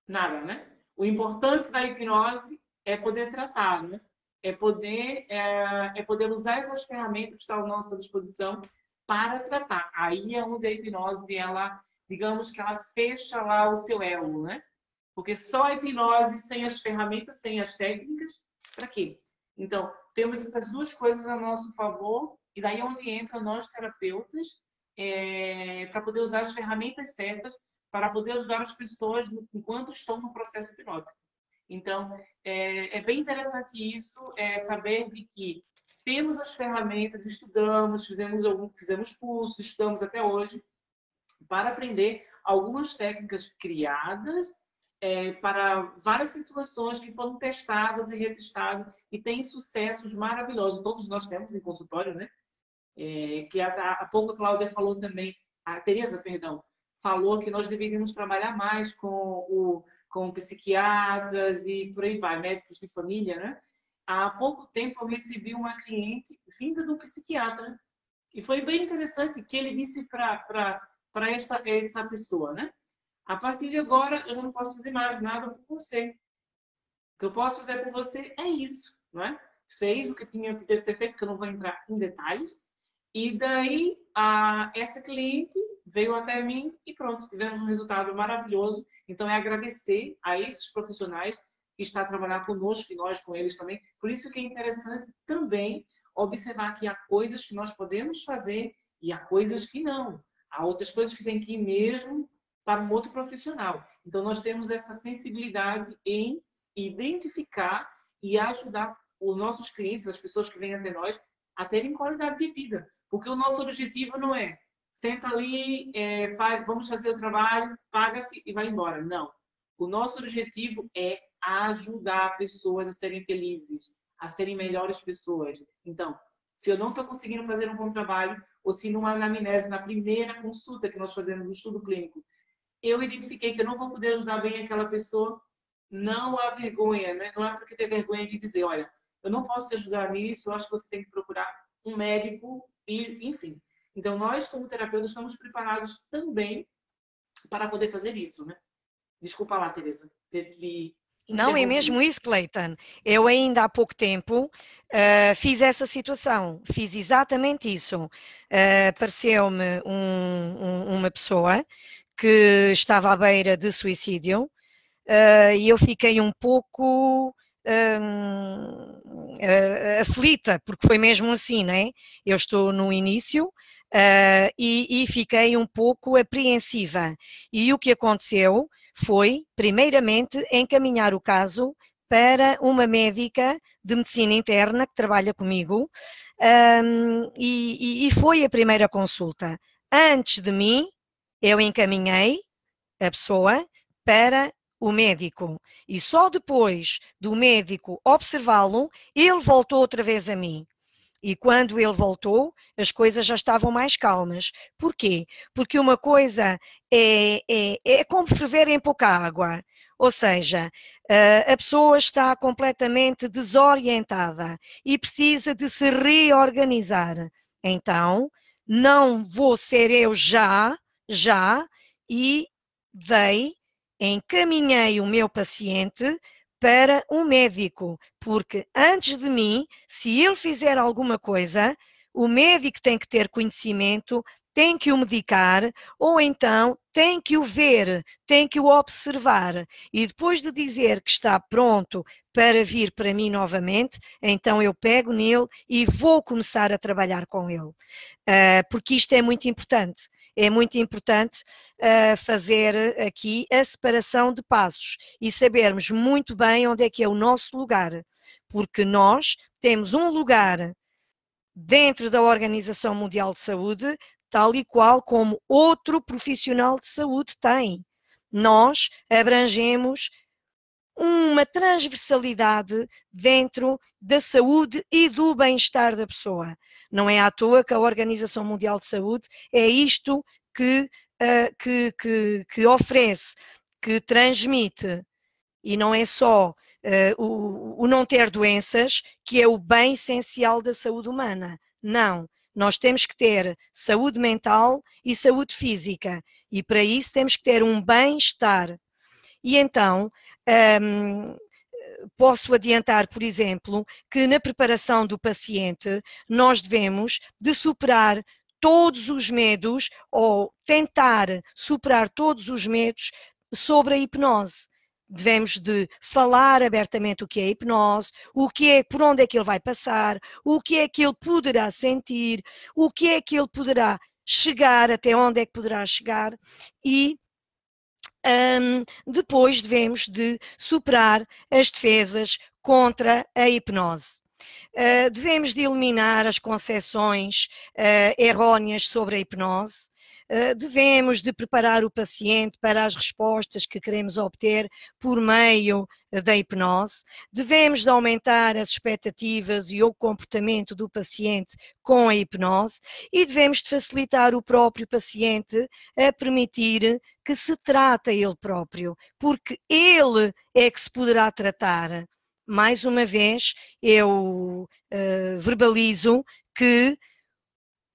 S3: nada, né? O importante da hipnose é poder tratar, né? É poder, é, é poder usar essas ferramentas que estão à nossa disposição para tratar. Aí é onde a hipnose, ela, digamos que ela fecha lá o seu elo, né? Porque só a hipnose sem as ferramentas, sem as técnicas, para quê? Então, temos essas duas coisas a nosso favor, e daí é onde entra nós terapeutas, é, para poder usar as ferramentas certas para poder ajudar as pessoas enquanto estão no processo hipnótico. Então, é, é bem interessante isso, é, saber de que temos as ferramentas, estudamos, fizemos, algum, fizemos cursos, estamos até hoje, para aprender algumas técnicas criadas é, para várias situações que foram testadas e retestadas e têm sucessos maravilhosos. Todos nós temos em consultório, né? É, que há, pouco a Cláudia falou também, a Tereza, perdão, falou que nós deveríamos trabalhar mais com, o, com psiquiatras e por aí vai, médicos de família, né? Há pouco tempo eu recebi uma cliente vinda do psiquiatra e foi bem interessante que ele disse para essa pessoa, né? A partir de agora eu já não posso fazer mais nada por você. O que eu posso fazer por você é isso, não é? Fez o que tinha que ser feito, que eu não vou entrar em detalhes, e daí, a, essa cliente veio até mim e pronto, tivemos um resultado maravilhoso. Então, é agradecer a esses profissionais que estão a trabalhar conosco e nós com eles também. Por isso que é interessante também observar que há coisas que nós podemos fazer e há coisas que não. Há outras coisas que tem que ir mesmo para um outro profissional. Então, nós temos essa sensibilidade em identificar e ajudar os nossos clientes, as pessoas que vêm até nós, a terem qualidade de vida. Porque o nosso objetivo não é senta ali, é, faz, vamos fazer o trabalho, paga-se e vai embora. Não. O nosso objetivo é ajudar pessoas a serem felizes, a serem melhores pessoas. Então, se eu não estou conseguindo fazer um bom trabalho, ou se numa anamnese, na primeira consulta que nós fazemos no estudo clínico, eu identifiquei que eu não vou poder ajudar bem aquela pessoa, não há vergonha, né? Não é porque ter vergonha de dizer, olha, eu não posso te ajudar nisso, eu acho que você tem que procurar um médico e, enfim. Então, nós, como terapeutas, estamos preparados também para poder fazer isso, né? Desculpa lá, Tereza, ter
S2: não, é mesmo isso, Cleiton. Eu ainda há pouco tempo uh, fiz essa situação, fiz exatamente isso. Uh, Apareceu-me um, um, uma pessoa que estava à beira de suicídio uh, e eu fiquei um pouco uh, aflita, porque foi mesmo assim, né? Eu estou no início uh, e, e fiquei um pouco apreensiva. E o que aconteceu foi, primeiramente, encaminhar o caso para uma médica de medicina interna que trabalha comigo um, e, e, foi a primeira consulta. Antes de mim, eu encaminhei a pessoa para o médico e só depois do médico observá-lo, ele voltou outra vez a mim. E quando ele voltou, as coisas já estavam mais calmas. Porquê? Porque uma coisa é, é, é como ferver em pouca água. Ou seja, a pessoa está completamente desorientada e precisa de se reorganizar. Então, não vou ser eu já, já, e dei encaminhei o meu paciente para um médico, porque antes de mim, se ele fizer alguma coisa, o médico tem que ter conhecimento, tem que o medicar, ou então tem que o ver, tem que o observar. E depois de dizer que está pronto para vir para mim novamente, então eu pego nele e vou começar a trabalhar com ele. Uh, porque isto é muito importante é muito importante uh, fazer aqui a separação de passos e sabermos muito bem onde é que é o nosso lugar, porque nós temos um lugar dentro da Organização Mundial de Saúde, tal e qual como outro profissional de saúde tem. Nós abrangemos uma transversalidade dentro da saúde e do bem-estar da pessoa. Não é à toa que a Organização Mundial de Saúde é isto que, uh, que, que, que, oferece, que transmite, e não é só uh, o, o não ter doenças, que é o bem essencial da saúde humana. Não. Nós temos que ter saúde mental e saúde física, e para isso temos que ter um bem-estar E então, um, posso adiantar, por exemplo, que na preparação do paciente nós devemos de superar todos os medos ou tentar superar todos os medos sobre a hipnose. Devemos de falar abertamente o que é hipnose, o que é, por onde é que ele vai passar, o que é que ele poderá sentir, o que é que ele poderá chegar, até onde é que poderá chegar e um, depois devemos de superar as defesas contra a hipnose. Uh, devemos de eliminar as concepções uh, erróneas sobre a hipnose, devemos de preparar o paciente para as respostas que queremos obter por meio da hipnose, devemos de aumentar as expectativas e o comportamento do paciente com a hipnose e devemos de facilitar o próprio paciente a permitir que se trata ele próprio, porque ele é que se poderá tratar. Mais uma vez, eu uh, verbalizo que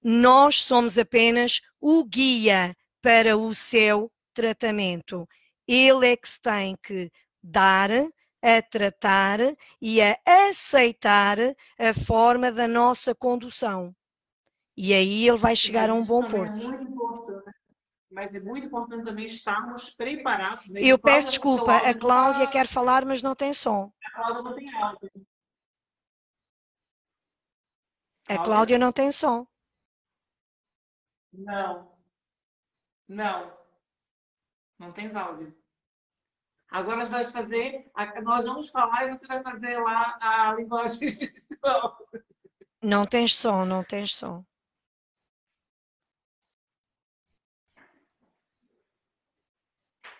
S2: nós somos apenas o guia para o seu tratamento. Ele é que se tem que dar, a tratar e a aceitar a forma da nossa condução. E aí ele vai chegar a um bom é porto.
S3: É mas é muito importante também estarmos preparados. Né?
S2: Eu peço desculpa, a Cláudia quer falar, mas não tem som.
S3: A Cláudia não tem áudio.
S2: A Cláudia não tem som.
S3: Não. Não. Não tens áudio. Agora nós vamos fazer, nós vamos falar e você vai fazer lá a linguagem visual.
S2: Não tens som, não tens som.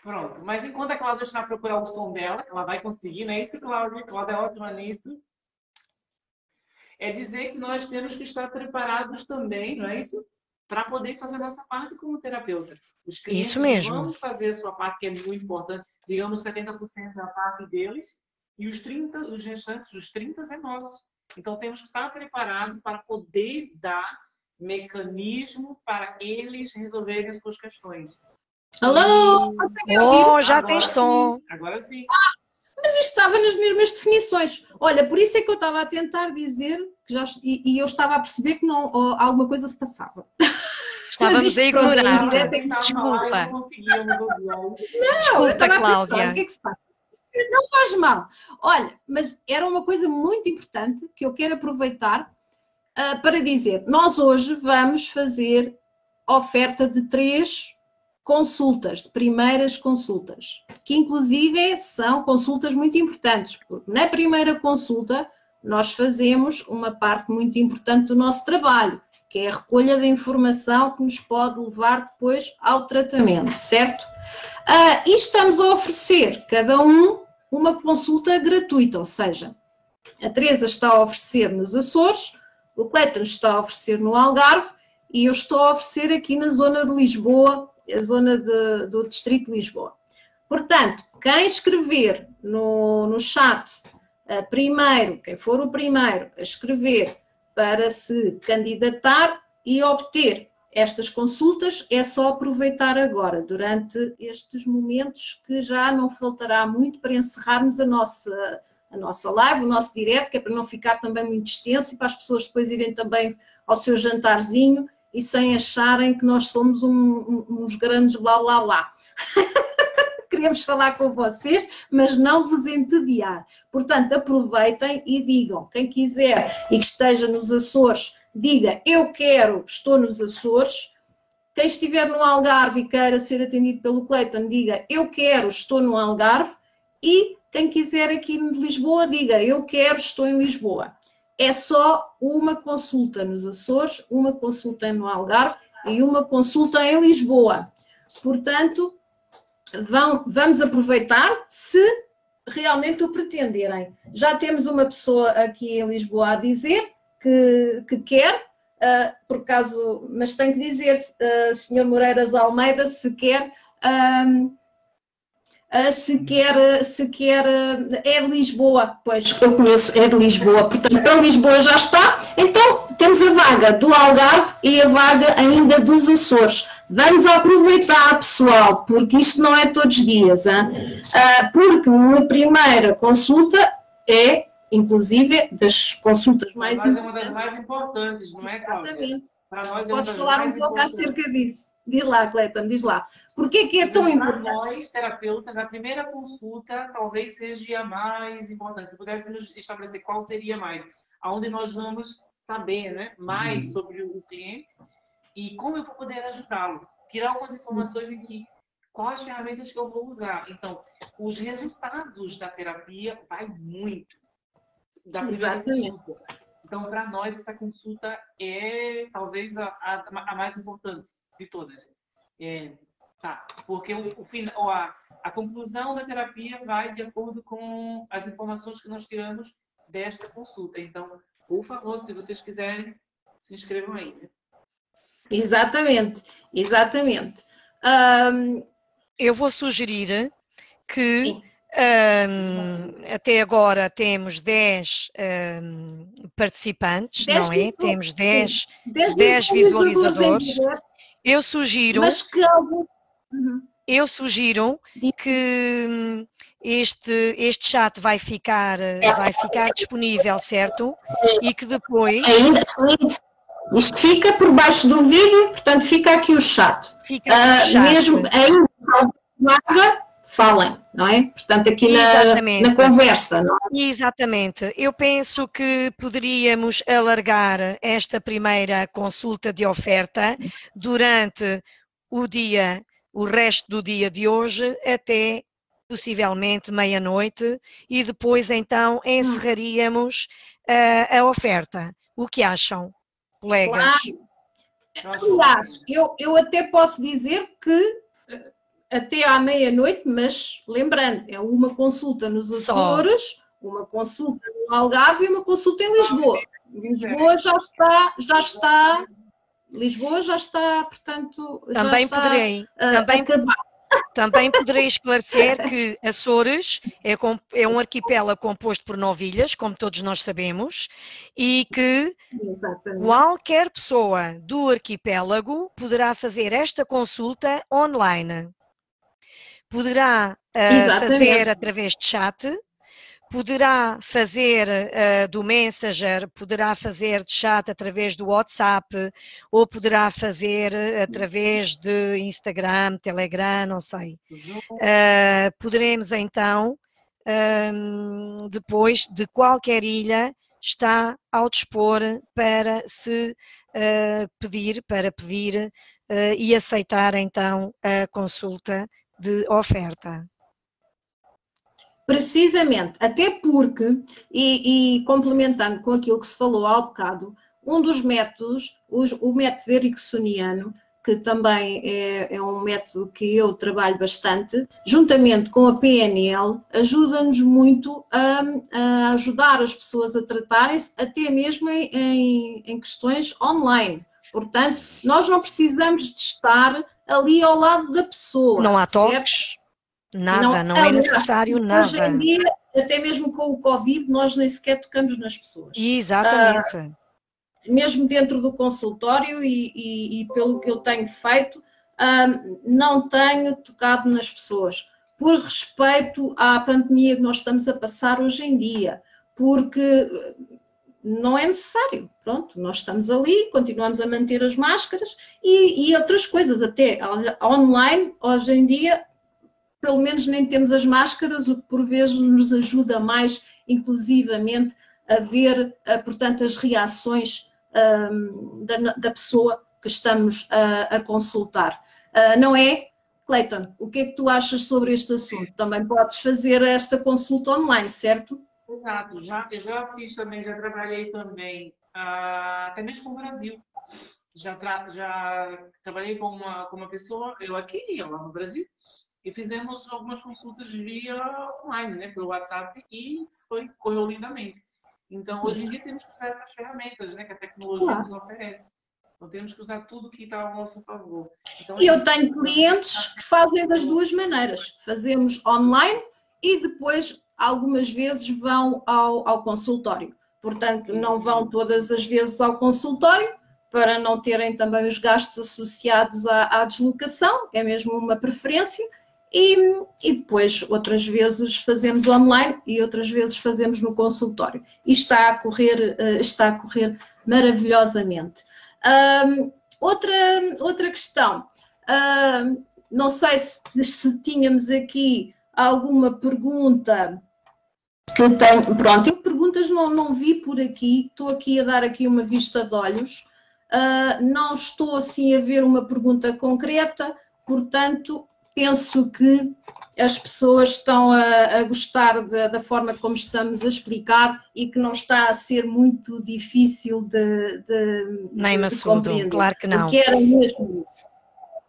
S3: Pronto, mas enquanto a Cláudia está a procurar o som dela, que ela vai conseguir, não é isso, Cláudia? Cláudia é ótima nisso. É dizer que nós temos que estar preparados também, não é isso? Para poder fazer a nossa parte como terapeuta.
S2: Os clientes isso mesmo.
S3: vão fazer a sua parte, que é muito importante, digamos 70% da parte deles, e os 30, os restantes, os 30 é nosso. Então temos que estar preparados para poder dar mecanismo para eles resolverem as suas questões.
S1: Alô?
S2: Consegue ouvir? Oh, já tem som.
S3: Agora sim.
S1: Ah, mas isto estava nas mesmas definições. Olha, por isso é que eu estava a tentar dizer já, e, e eu estava a perceber que não, alguma coisa se passava.
S2: Estávamos a ignorar.
S3: Desculpa. Não,
S1: Desculpa, eu Cláudia. Pensar, o que é que se passa? Não faz mal. Olha, mas era uma coisa muito importante que eu quero aproveitar uh, para dizer. Nós hoje vamos fazer oferta de três consultas, de primeiras consultas, que inclusive são consultas muito importantes, porque na primeira consulta nós fazemos uma parte muito importante do nosso trabalho, que é a recolha da informação que nos pode levar depois ao tratamento, certo? Uh, e estamos a oferecer cada um uma consulta gratuita, ou seja, a Teresa está a oferecer nos Açores, o Cleiton está a oferecer no Algarve e eu estou a oferecer aqui na zona de Lisboa a zona de, do Distrito de Lisboa. Portanto, quem escrever no, no chat primeiro, quem for o primeiro a escrever para se candidatar e obter estas consultas, é só aproveitar agora, durante estes momentos que já não faltará muito para encerrarmos a nossa, a nossa live, o nosso direto, que é para não ficar também muito extenso e para as pessoas depois irem também ao seu jantarzinho e sem acharem que nós somos um, uns grandes blá blá blá. Queremos falar com vocês, mas não vos entediar. Portanto, aproveitem e digam. Quem quiser e que esteja nos Açores, diga eu quero, estou nos Açores. Quem estiver no Algarve e queira ser atendido pelo Cleiton, diga eu quero, estou no Algarve. E quem quiser aqui em Lisboa, diga eu quero, estou em Lisboa é só uma consulta nos Açores, uma consulta no Algarve e uma consulta em Lisboa. Portanto, vão, vamos aproveitar se realmente o pretenderem. Já temos uma pessoa aqui em Lisboa a dizer que, que quer, uh, por caso, mas tenho que dizer, uh, Sr. Moreiras Almeida, se quer. Um, se quer, se quer, é de Lisboa, pois eu conheço, é de Lisboa, portanto para Lisboa já está, então temos a vaga do Algarve e a vaga ainda dos Açores, Vamos aproveitar, pessoal, porque isto não é todos os dias, hein? Uh, porque uma primeira consulta é, inclusive, das consultas mais
S3: importantes. é uma das mais importantes, não é, Cláudia? Exatamente.
S1: Para nós é Podes falar um pouco acerca disso. Diz lá, Cleiton, diz lá. Por que, que é tão importante?
S3: Para nós, terapeutas, a primeira consulta talvez seja a mais importante. Se pudéssemos estabelecer qual seria mais, aonde nós vamos saber né, mais uhum. sobre o cliente e como eu vou poder ajudá-lo. Tirar algumas informações em que quais ferramentas que eu vou usar. Então, os resultados da terapia vai muito da
S1: Exatamente.
S3: Então, para nós, essa consulta é talvez a, a, a mais importante de todas. É, tá, porque o, o final, a, a conclusão da terapia vai de acordo com as informações que nós tiramos desta consulta. Então, por favor, se vocês quiserem, se inscrevam aí. Né?
S1: Exatamente, exatamente. Um...
S2: Eu vou sugerir que um, até agora temos 10 um, participantes, 10 não é? Temos 10, 10, 10 visualizadores. Eu sugiro.
S1: Mas que.
S2: Uhum. Eu sugiro que hum, este, este chat vai ficar, vai ficar disponível, certo? E que depois.
S1: Ainda isto fica por baixo do vídeo, portanto fica aqui o chat. Fica o chat. Uh, mesmo ainda falem, não é? Portanto, aqui na, na, conversa, não é?
S2: Exatamente. Eu penso que poderíamos alargar esta primeira consulta de oferta durante o dia, o resto do dia de hoje, até possivelmente meia-noite, e depois então encerraríamos uh, a oferta. O que acham, colegas?
S1: Claro. Aliás, eu, eu até posso dizer que até à meia-noite, mas lembrando, é uma consulta nos Açores, Só. uma consulta no Algarve e uma consulta em Lisboa. Lisboa já está, já está, Lisboa já está, portanto,
S2: também
S1: está
S2: poderei, também, também poderei esclarecer que Açores é, é, um arquipélago composto por nove ilhas, como todos nós sabemos, e que Exatamente. qualquer pessoa do arquipélago poderá fazer esta consulta online poderá uh, fazer através de chat, poderá fazer uh, do Messenger, poderá fazer de chat através do WhatsApp, ou poderá fazer através de Instagram, Telegram, não sei. Uh, poderemos então, um, depois de qualquer ilha, está ao dispor para se uh, pedir, para pedir e aceitar então a consulta de oferta.
S1: Precisamente, até porque, e, e, complementando com aquilo que se falou há bocado, um dos métodos, os, o método ericksoniano, que também é, é, um método que eu trabalho bastante, juntamente com a PNL, ajuda-nos muito a, a, ajudar as pessoas a tratarem-se, até mesmo em, em, em questões online. Portanto, nós não precisamos de estar ali ao lado da pessoa.
S2: Não há toques, nada, não, não é necessário nada.
S1: Hoje em dia, até mesmo com o Covid, nós nem sequer tocamos nas pessoas.
S2: Exatamente. Ah,
S1: mesmo dentro do consultório e, e, e, pelo que eu tenho feito, ah, não tenho tocado nas pessoas. Por respeito à pandemia que nós estamos a passar hoje em dia, porque não é necessário. Pronto, nós estamos ali, continuamos a manter as máscaras e, e, outras coisas, até online, hoje em dia, pelo menos nem temos as máscaras, o que por vezes nos ajuda mais, inclusivamente, a ver, portanto, as reações uh, da, da, pessoa que estamos a, a consultar. Uh, não é? Cleiton, o que é que tu achas sobre este assunto? Também podes fazer esta consulta online, certo?
S3: Exato, já, eu já fiz também, já trabalhei também, uh, até mesmo com o Brasil. Já, tra já trabalhei com uma, com uma pessoa, eu aqui e lá no Brasil, e fizemos algumas consultas via online, né, pelo WhatsApp, e foi, correu lindamente. Então, hoje em dia temos que usar essas ferramentas né, que a tecnologia claro. nos oferece. Então, temos que usar tudo que está ao nosso favor. Então,
S1: e eu tenho clientes que fazem das duas maneiras. Fazemos online e depois algumas vezes vão ao, ao consultório. Portanto, não vão todas as vezes ao consultório, para não terem também os gastos associados à, à deslocação, é mesmo uma preferência. E, e, depois, outras vezes, fazemos online e outras vezes fazemos no consultório. E está a correr, uh, está a correr maravilhosamente. Um, outra, outra questão, uh, não sei se, se, tínhamos aqui alguma pergunta. Que tem, pronto, eu perguntas não, não vi por aqui, estou aqui a dar aqui uma vista de olhos, uh, não estou assim a ver uma pergunta concreta, portanto penso que as pessoas estão a, a gostar de, da forma como estamos a explicar e que não está a ser muito difícil de, de,
S2: Nem de compreender. claro que não.
S1: Que era mesmo isso.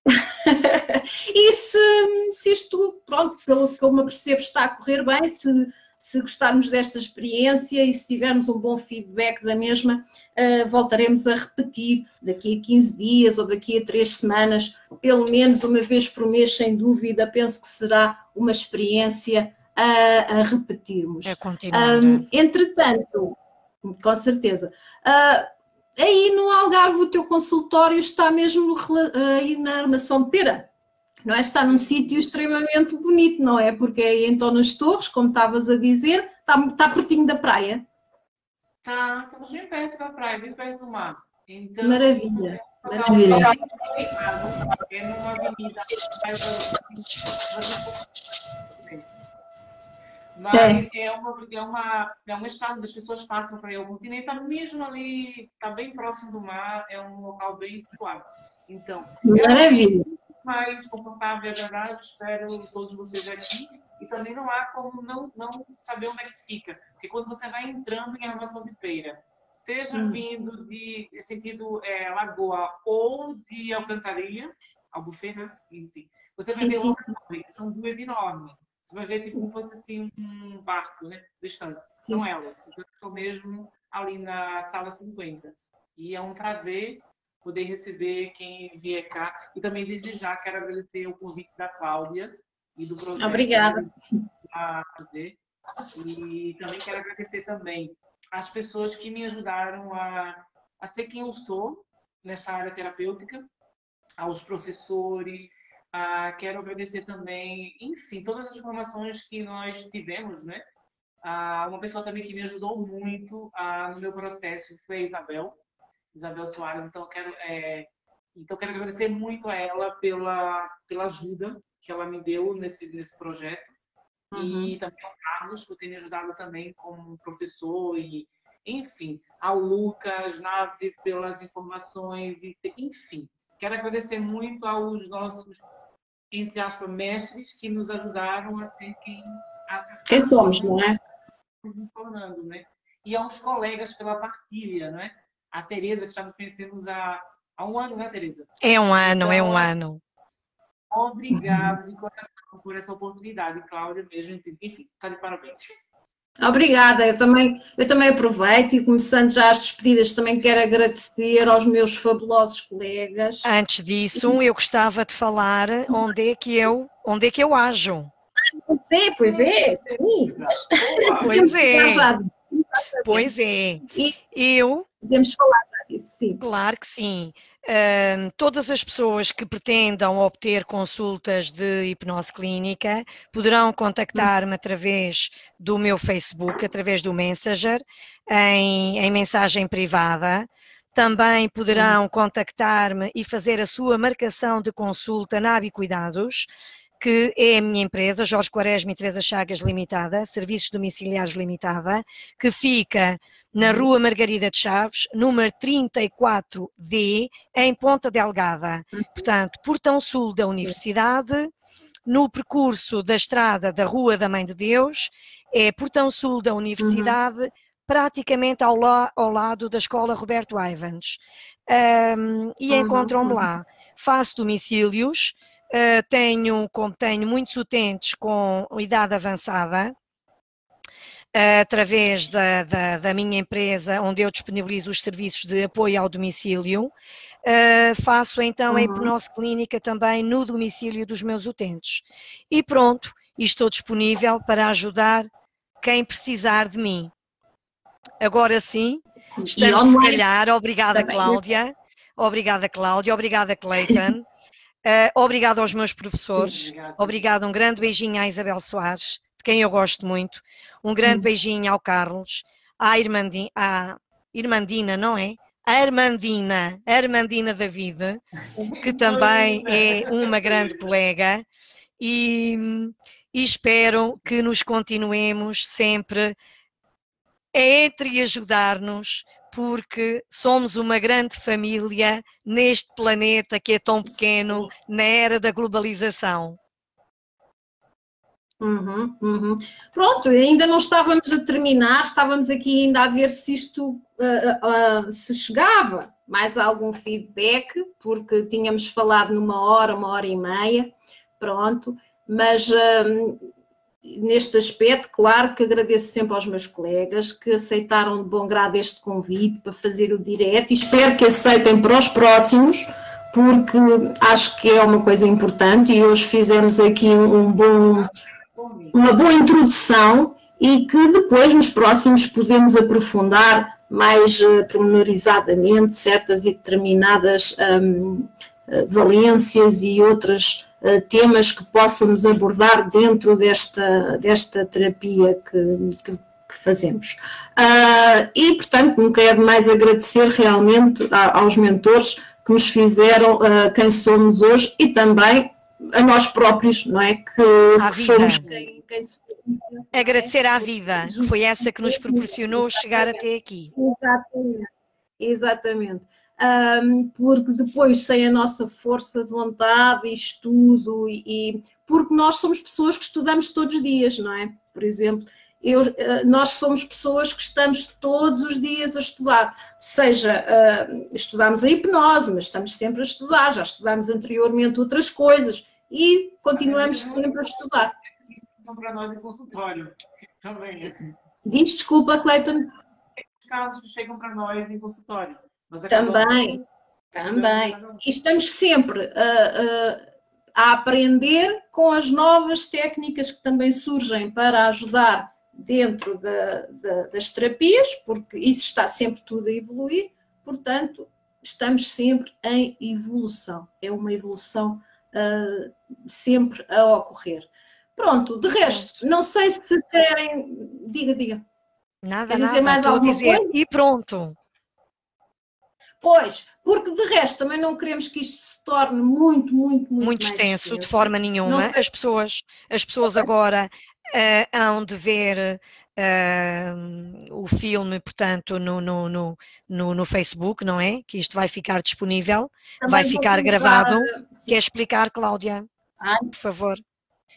S1: e se, se isto, pronto, pelo que eu me percebo, está a correr bem, se se gostarmos desta experiência e se tivermos um bom feedback da mesma, uh, voltaremos a repetir daqui a 15 dias ou daqui a 3 semanas, pelo menos uma vez por mês, sem dúvida. Penso que será uma experiência a, a repetirmos.
S2: É continuar. Um,
S1: entretanto, com certeza. Uh, aí no Algarve, o teu consultório está mesmo aí na Armação de Pera? Não é? Está num sítio extremamente bonito, não é? Porque é então nas torres, como estavas a dizer, está, está pertinho da praia.
S3: Está, estamos bem perto da praia, bem perto do mar. Então,
S1: maravilha, é, maravilha.
S3: É numa avenida. Mas é. é, uma, é, uma, é um estado onde as pessoas passam para o continente, está mesmo ali, está bem próximo do mar, é um local bem situado. Então,
S1: Maravilha
S3: mais confortável e agradável. Espero todos vocês aqui. E também não há como não, não saber onde é que fica. Porque quando você vai entrando em armação de Peira, seja hum. vindo de sentido é, Lagoa ou de Alcantarilha, Albufeira, enfim, você vai ver uma torre, que são duas enormes. Você vai ver tipo como fosse assim um barco, né? Distante. Sim. São elas. Eu estou mesmo ali na sala 50. E é um prazer poder receber quem vier cá. E também, desde já, quero agradecer o convite da Cláudia e do projeto.
S1: Obrigada.
S3: A fazer. E também quero agradecer também as pessoas que me ajudaram a, a ser quem eu sou nessa área terapêutica, aos professores, a, quero agradecer também, enfim, todas as formações que nós tivemos, né? A, uma pessoa também que me ajudou muito a, no meu processo foi a Isabel, Isabel Soares. Então, eu quero, é, então, quero agradecer muito a ela pela, pela ajuda que ela me deu nesse, nesse projeto. Uhum. E também ao Carlos, por ter me ajudado também como professor. E, enfim, ao Lucas, Nave, pelas informações. E, enfim, quero agradecer muito aos nossos, entre aspas, mestres que nos ajudaram a ser quem. A,
S1: quem somos, não é?
S3: Nos tornando, né? E aos colegas pela partilha, não é? A Tereza, que estamos conhecendo há, há um ano, né, Tereza?
S2: É um ano, então, é um então, ano.
S3: Obrigado de coração por essa oportunidade, Cláudia, mesmo. Enfim, está de parabéns.
S1: Obrigada, eu também, eu também aproveito e começando já as despedidas, também quero agradecer aos meus fabulosos colegas.
S2: Antes disso, eu gostava de falar onde é que eu, onde é que eu ajo.
S1: Pois é, pois é, sim.
S2: Pois é. Pois é. Eu
S1: Podemos falar disso, sim.
S2: Claro que sim. Todas as pessoas que pretendam obter consultas de hipnose clínica poderão contactar-me através do meu Facebook, através do Messenger, em, em mensagem privada. Também poderão contactar-me e fazer a sua marcação de consulta na Cuidados que é a minha empresa, Jorge Quaresma e Teresa Chagas Limitada, Serviços Domiciliares Limitada, que fica na uhum. Rua Margarida de Chaves, número 34D, em Ponta Delgada. Uhum. Portanto, Portão Sul da Universidade, no percurso da estrada da Rua da Mãe de Deus, é Portão Sul da Universidade, uhum. praticamente ao, la ao, lado da Escola Roberto Ivans. Um, e uhum. encontram-me lá. Faço domicílios, tenho, como tenho muitos utentes com idade avançada, uh, através da, da, da, minha empresa, onde eu disponibilizo os serviços de apoio ao domicílio, uh, faço então uhum. a hipnose clínica também no domicílio dos meus utentes. E pronto, estou disponível para ajudar quem precisar de mim. Agora sim, estamos se calhar, obrigada também. Cláudia, obrigada Cláudia, obrigada Cleiton, uh, obrigada aos meus professores, obrigada, um grande beijinho à Isabel Soares, de quem eu gosto muito, um grande beijinho ao Carlos, à, Irmandi, à Irmandina, não é? A Armandina, a Armandina David, que também é uma grande colega, e, e espero que nos continuemos sempre entre ajudar-nos, porque somos uma grande família neste planeta que é tão pequeno na era da globalização.
S1: Uhum, uhum. Pronto, ainda não estávamos a terminar, estávamos aqui ainda a ver se isto uh, uh, se chegava mais algum feedback, porque tínhamos falado numa hora, uma hora e meia, pronto, mas uh, neste aspecto, claro que agradeço sempre aos meus colegas que aceitaram de bom grado este convite para fazer o direto e espero que aceitem para os próximos, porque acho que é uma coisa importante e hoje fizemos aqui um bom, uma boa introdução e que depois nos próximos podemos aprofundar mais uh, pormenorizadamente certas e determinadas um, uh, valências e outras eh, temas que possamos abordar dentro desta, desta terapia que, que, que fazemos. Uh, e, portanto, nunca é demais agradecer realmente aos mentores que nos fizeram uh, quem somos hoje e também a nós próprios, não é? Que, que somos quem, quem somos.
S2: Agradecer à vida, que foi essa que nos proporcionou chegar até aqui.
S1: Exatamente, exatamente um, porque depois sem a nossa força de vontade e estudo, e, porque nós somos pessoas que estudamos todos os dias, não é? Por exemplo, eu, ah, nós somos pessoas que estamos todos os dias a estudar, seja uh, estudamos a hipnose, mas estamos sempre a estudar, já estudamos anteriormente outras coisas e continuamos sempre a estudar.
S3: Para nós em consultório também.
S1: Diz desculpa, Cleiton.
S3: Os casos chegam para nós em consultório.
S1: Também, também. E estamos sempre a, a, a, aprender com as novas técnicas que também surgem para ajudar dentro da, da, das terapias, porque isso está sempre tudo a evoluir, portanto, estamos sempre em evolução. É uma evolução uh, sempre a ocorrer. Pronto, de resto, não sei se querem. Diga, diga.
S2: Nada, Quer nada, dizer mais alguma dizer, coisa? E pronto.
S1: Pois, porque de resto também não queremos que isto se torne muito, muito, muito,
S2: muito extenso, extenso, de forma nenhuma. As pessoas, as pessoas agora uh, hão de ver uh, o filme, portanto, no, no, no, no, no Facebook, não é? Que isto vai ficar disponível, também vai ficar gravado. Quer explicar, Cláudia? Ah. Por favor.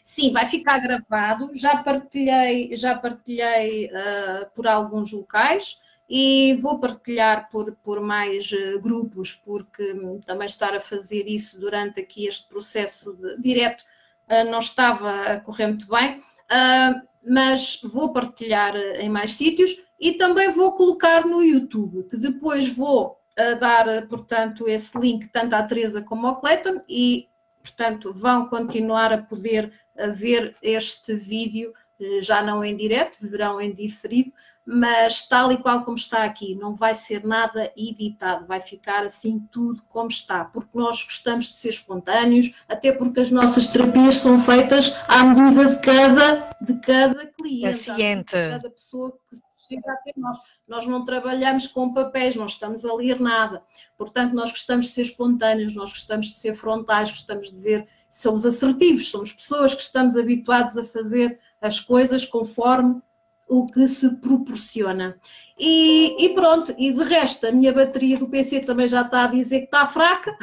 S1: Sim, vai ficar gravado. Já partilhei, já partilhei uh, por alguns locais e vou partilhar por, por mais eh, grupos, porque também estar a fazer isso durante aqui este processo de, direto eh, não estava a correr muito bem, ah, mas vou partilhar eh, em mais sítios e também vou colocar no YouTube, que depois vou dar, portanto, esse link tanto à Teresa como ao Clayton e, portanto, vão continuar a poder ver este vídeo, já não em direto, verão em diferido, mas tal e qual como está aqui, não vai ser nada editado, vai ficar assim tudo como está, porque nós gostamos de ser espontâneos, até porque as nossas terapias são feitas à medida de cada, de cada cliente,
S2: Paciente.
S1: de cada pessoa que chega até nós. Nós não trabalhamos com papéis, não estamos a ler nada. Portanto, nós gostamos de ser espontâneos, nós gostamos de ser frontais, gostamos de ver, somos assertivos, somos pessoas que estamos habituados a fazer as coisas conforme o que se proporciona. E, e, pronto, e de resto, a minha bateria do PC também já está a dizer que está fraca.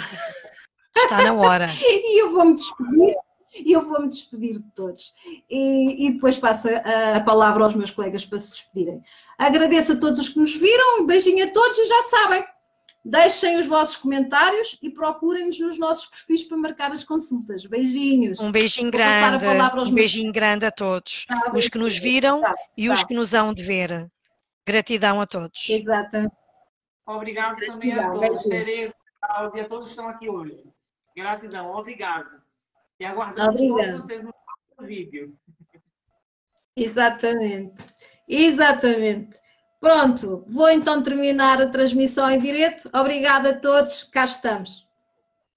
S2: Está na hora.
S1: e eu vou-me despedir. E eu vou-me despedir de todos. E, e depois passo a, a, palavra aos meus colegas para se despedirem. Agradeço a todos os que nos viram, um beijinho a todos e já sabem, Deixem os vossos comentários e procurem-nos nos nossos perfis para marcar as consultas. Beijinhos.
S2: Um beijinho grande. Um beijinho grande a todos. Tá, os que nos viram tá, e tá. os que nos hão de ver. Gratidão a todos.
S1: Exato.
S3: Obrigado Gratidão, também a todos. Beijinho. Tereza, Cláudia, a todos que estão aqui hoje. Gratidão. Obrigado. E aguardamos Obrigado. todos vocês no próximo vídeo.
S1: Exatamente. Exatamente. Pronto, vou então terminar a transmissão em direto. Obrigada a todos, cá estamos.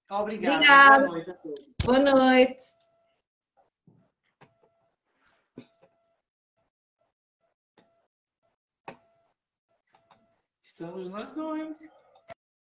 S3: Obrigada.
S1: Obrigada.
S3: Boa noite a todos.
S1: Boa noite.
S3: Estamos nós dois.